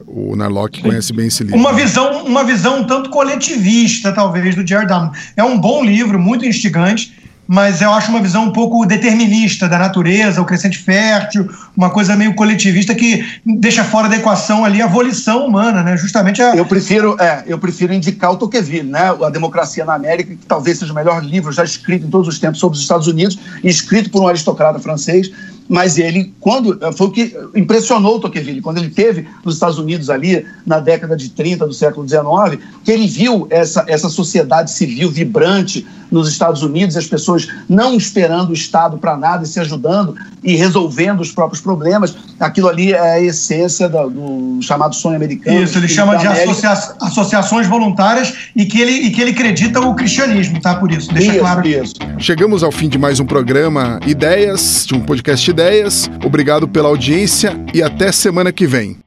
O Narlock conhece bem esse livro. Uma visão, uma visão um tanto coletivista, talvez, do Jared Diamond. É um bom livro, muito instigante mas eu acho uma visão um pouco determinista da natureza, o crescente fértil, uma coisa meio coletivista que deixa fora da equação ali a volição humana, né? Justamente a... Eu prefiro, é, eu prefiro indicar o Tocqueville, né? A Democracia na América, que talvez seja o melhor livro já escrito em todos os tempos sobre os Estados Unidos, escrito por um aristocrata francês, mas ele, quando foi o que impressionou o Tocqueville, quando ele teve nos Estados Unidos ali na década de 30 do século XIX, que ele viu essa, essa sociedade civil vibrante nos Estados Unidos, as pessoas não esperando o Estado para nada e se ajudando e resolvendo os próprios problemas. Aquilo ali é a essência do, do chamado sonho americano. Isso, ele chama de associa associações voluntárias e que, ele, e que ele acredita o cristianismo, tá? Por isso, deixa isso, claro. Isso. Chegamos ao fim de mais um programa Ideias, de um podcast Ideias. Obrigado pela audiência e até semana que vem.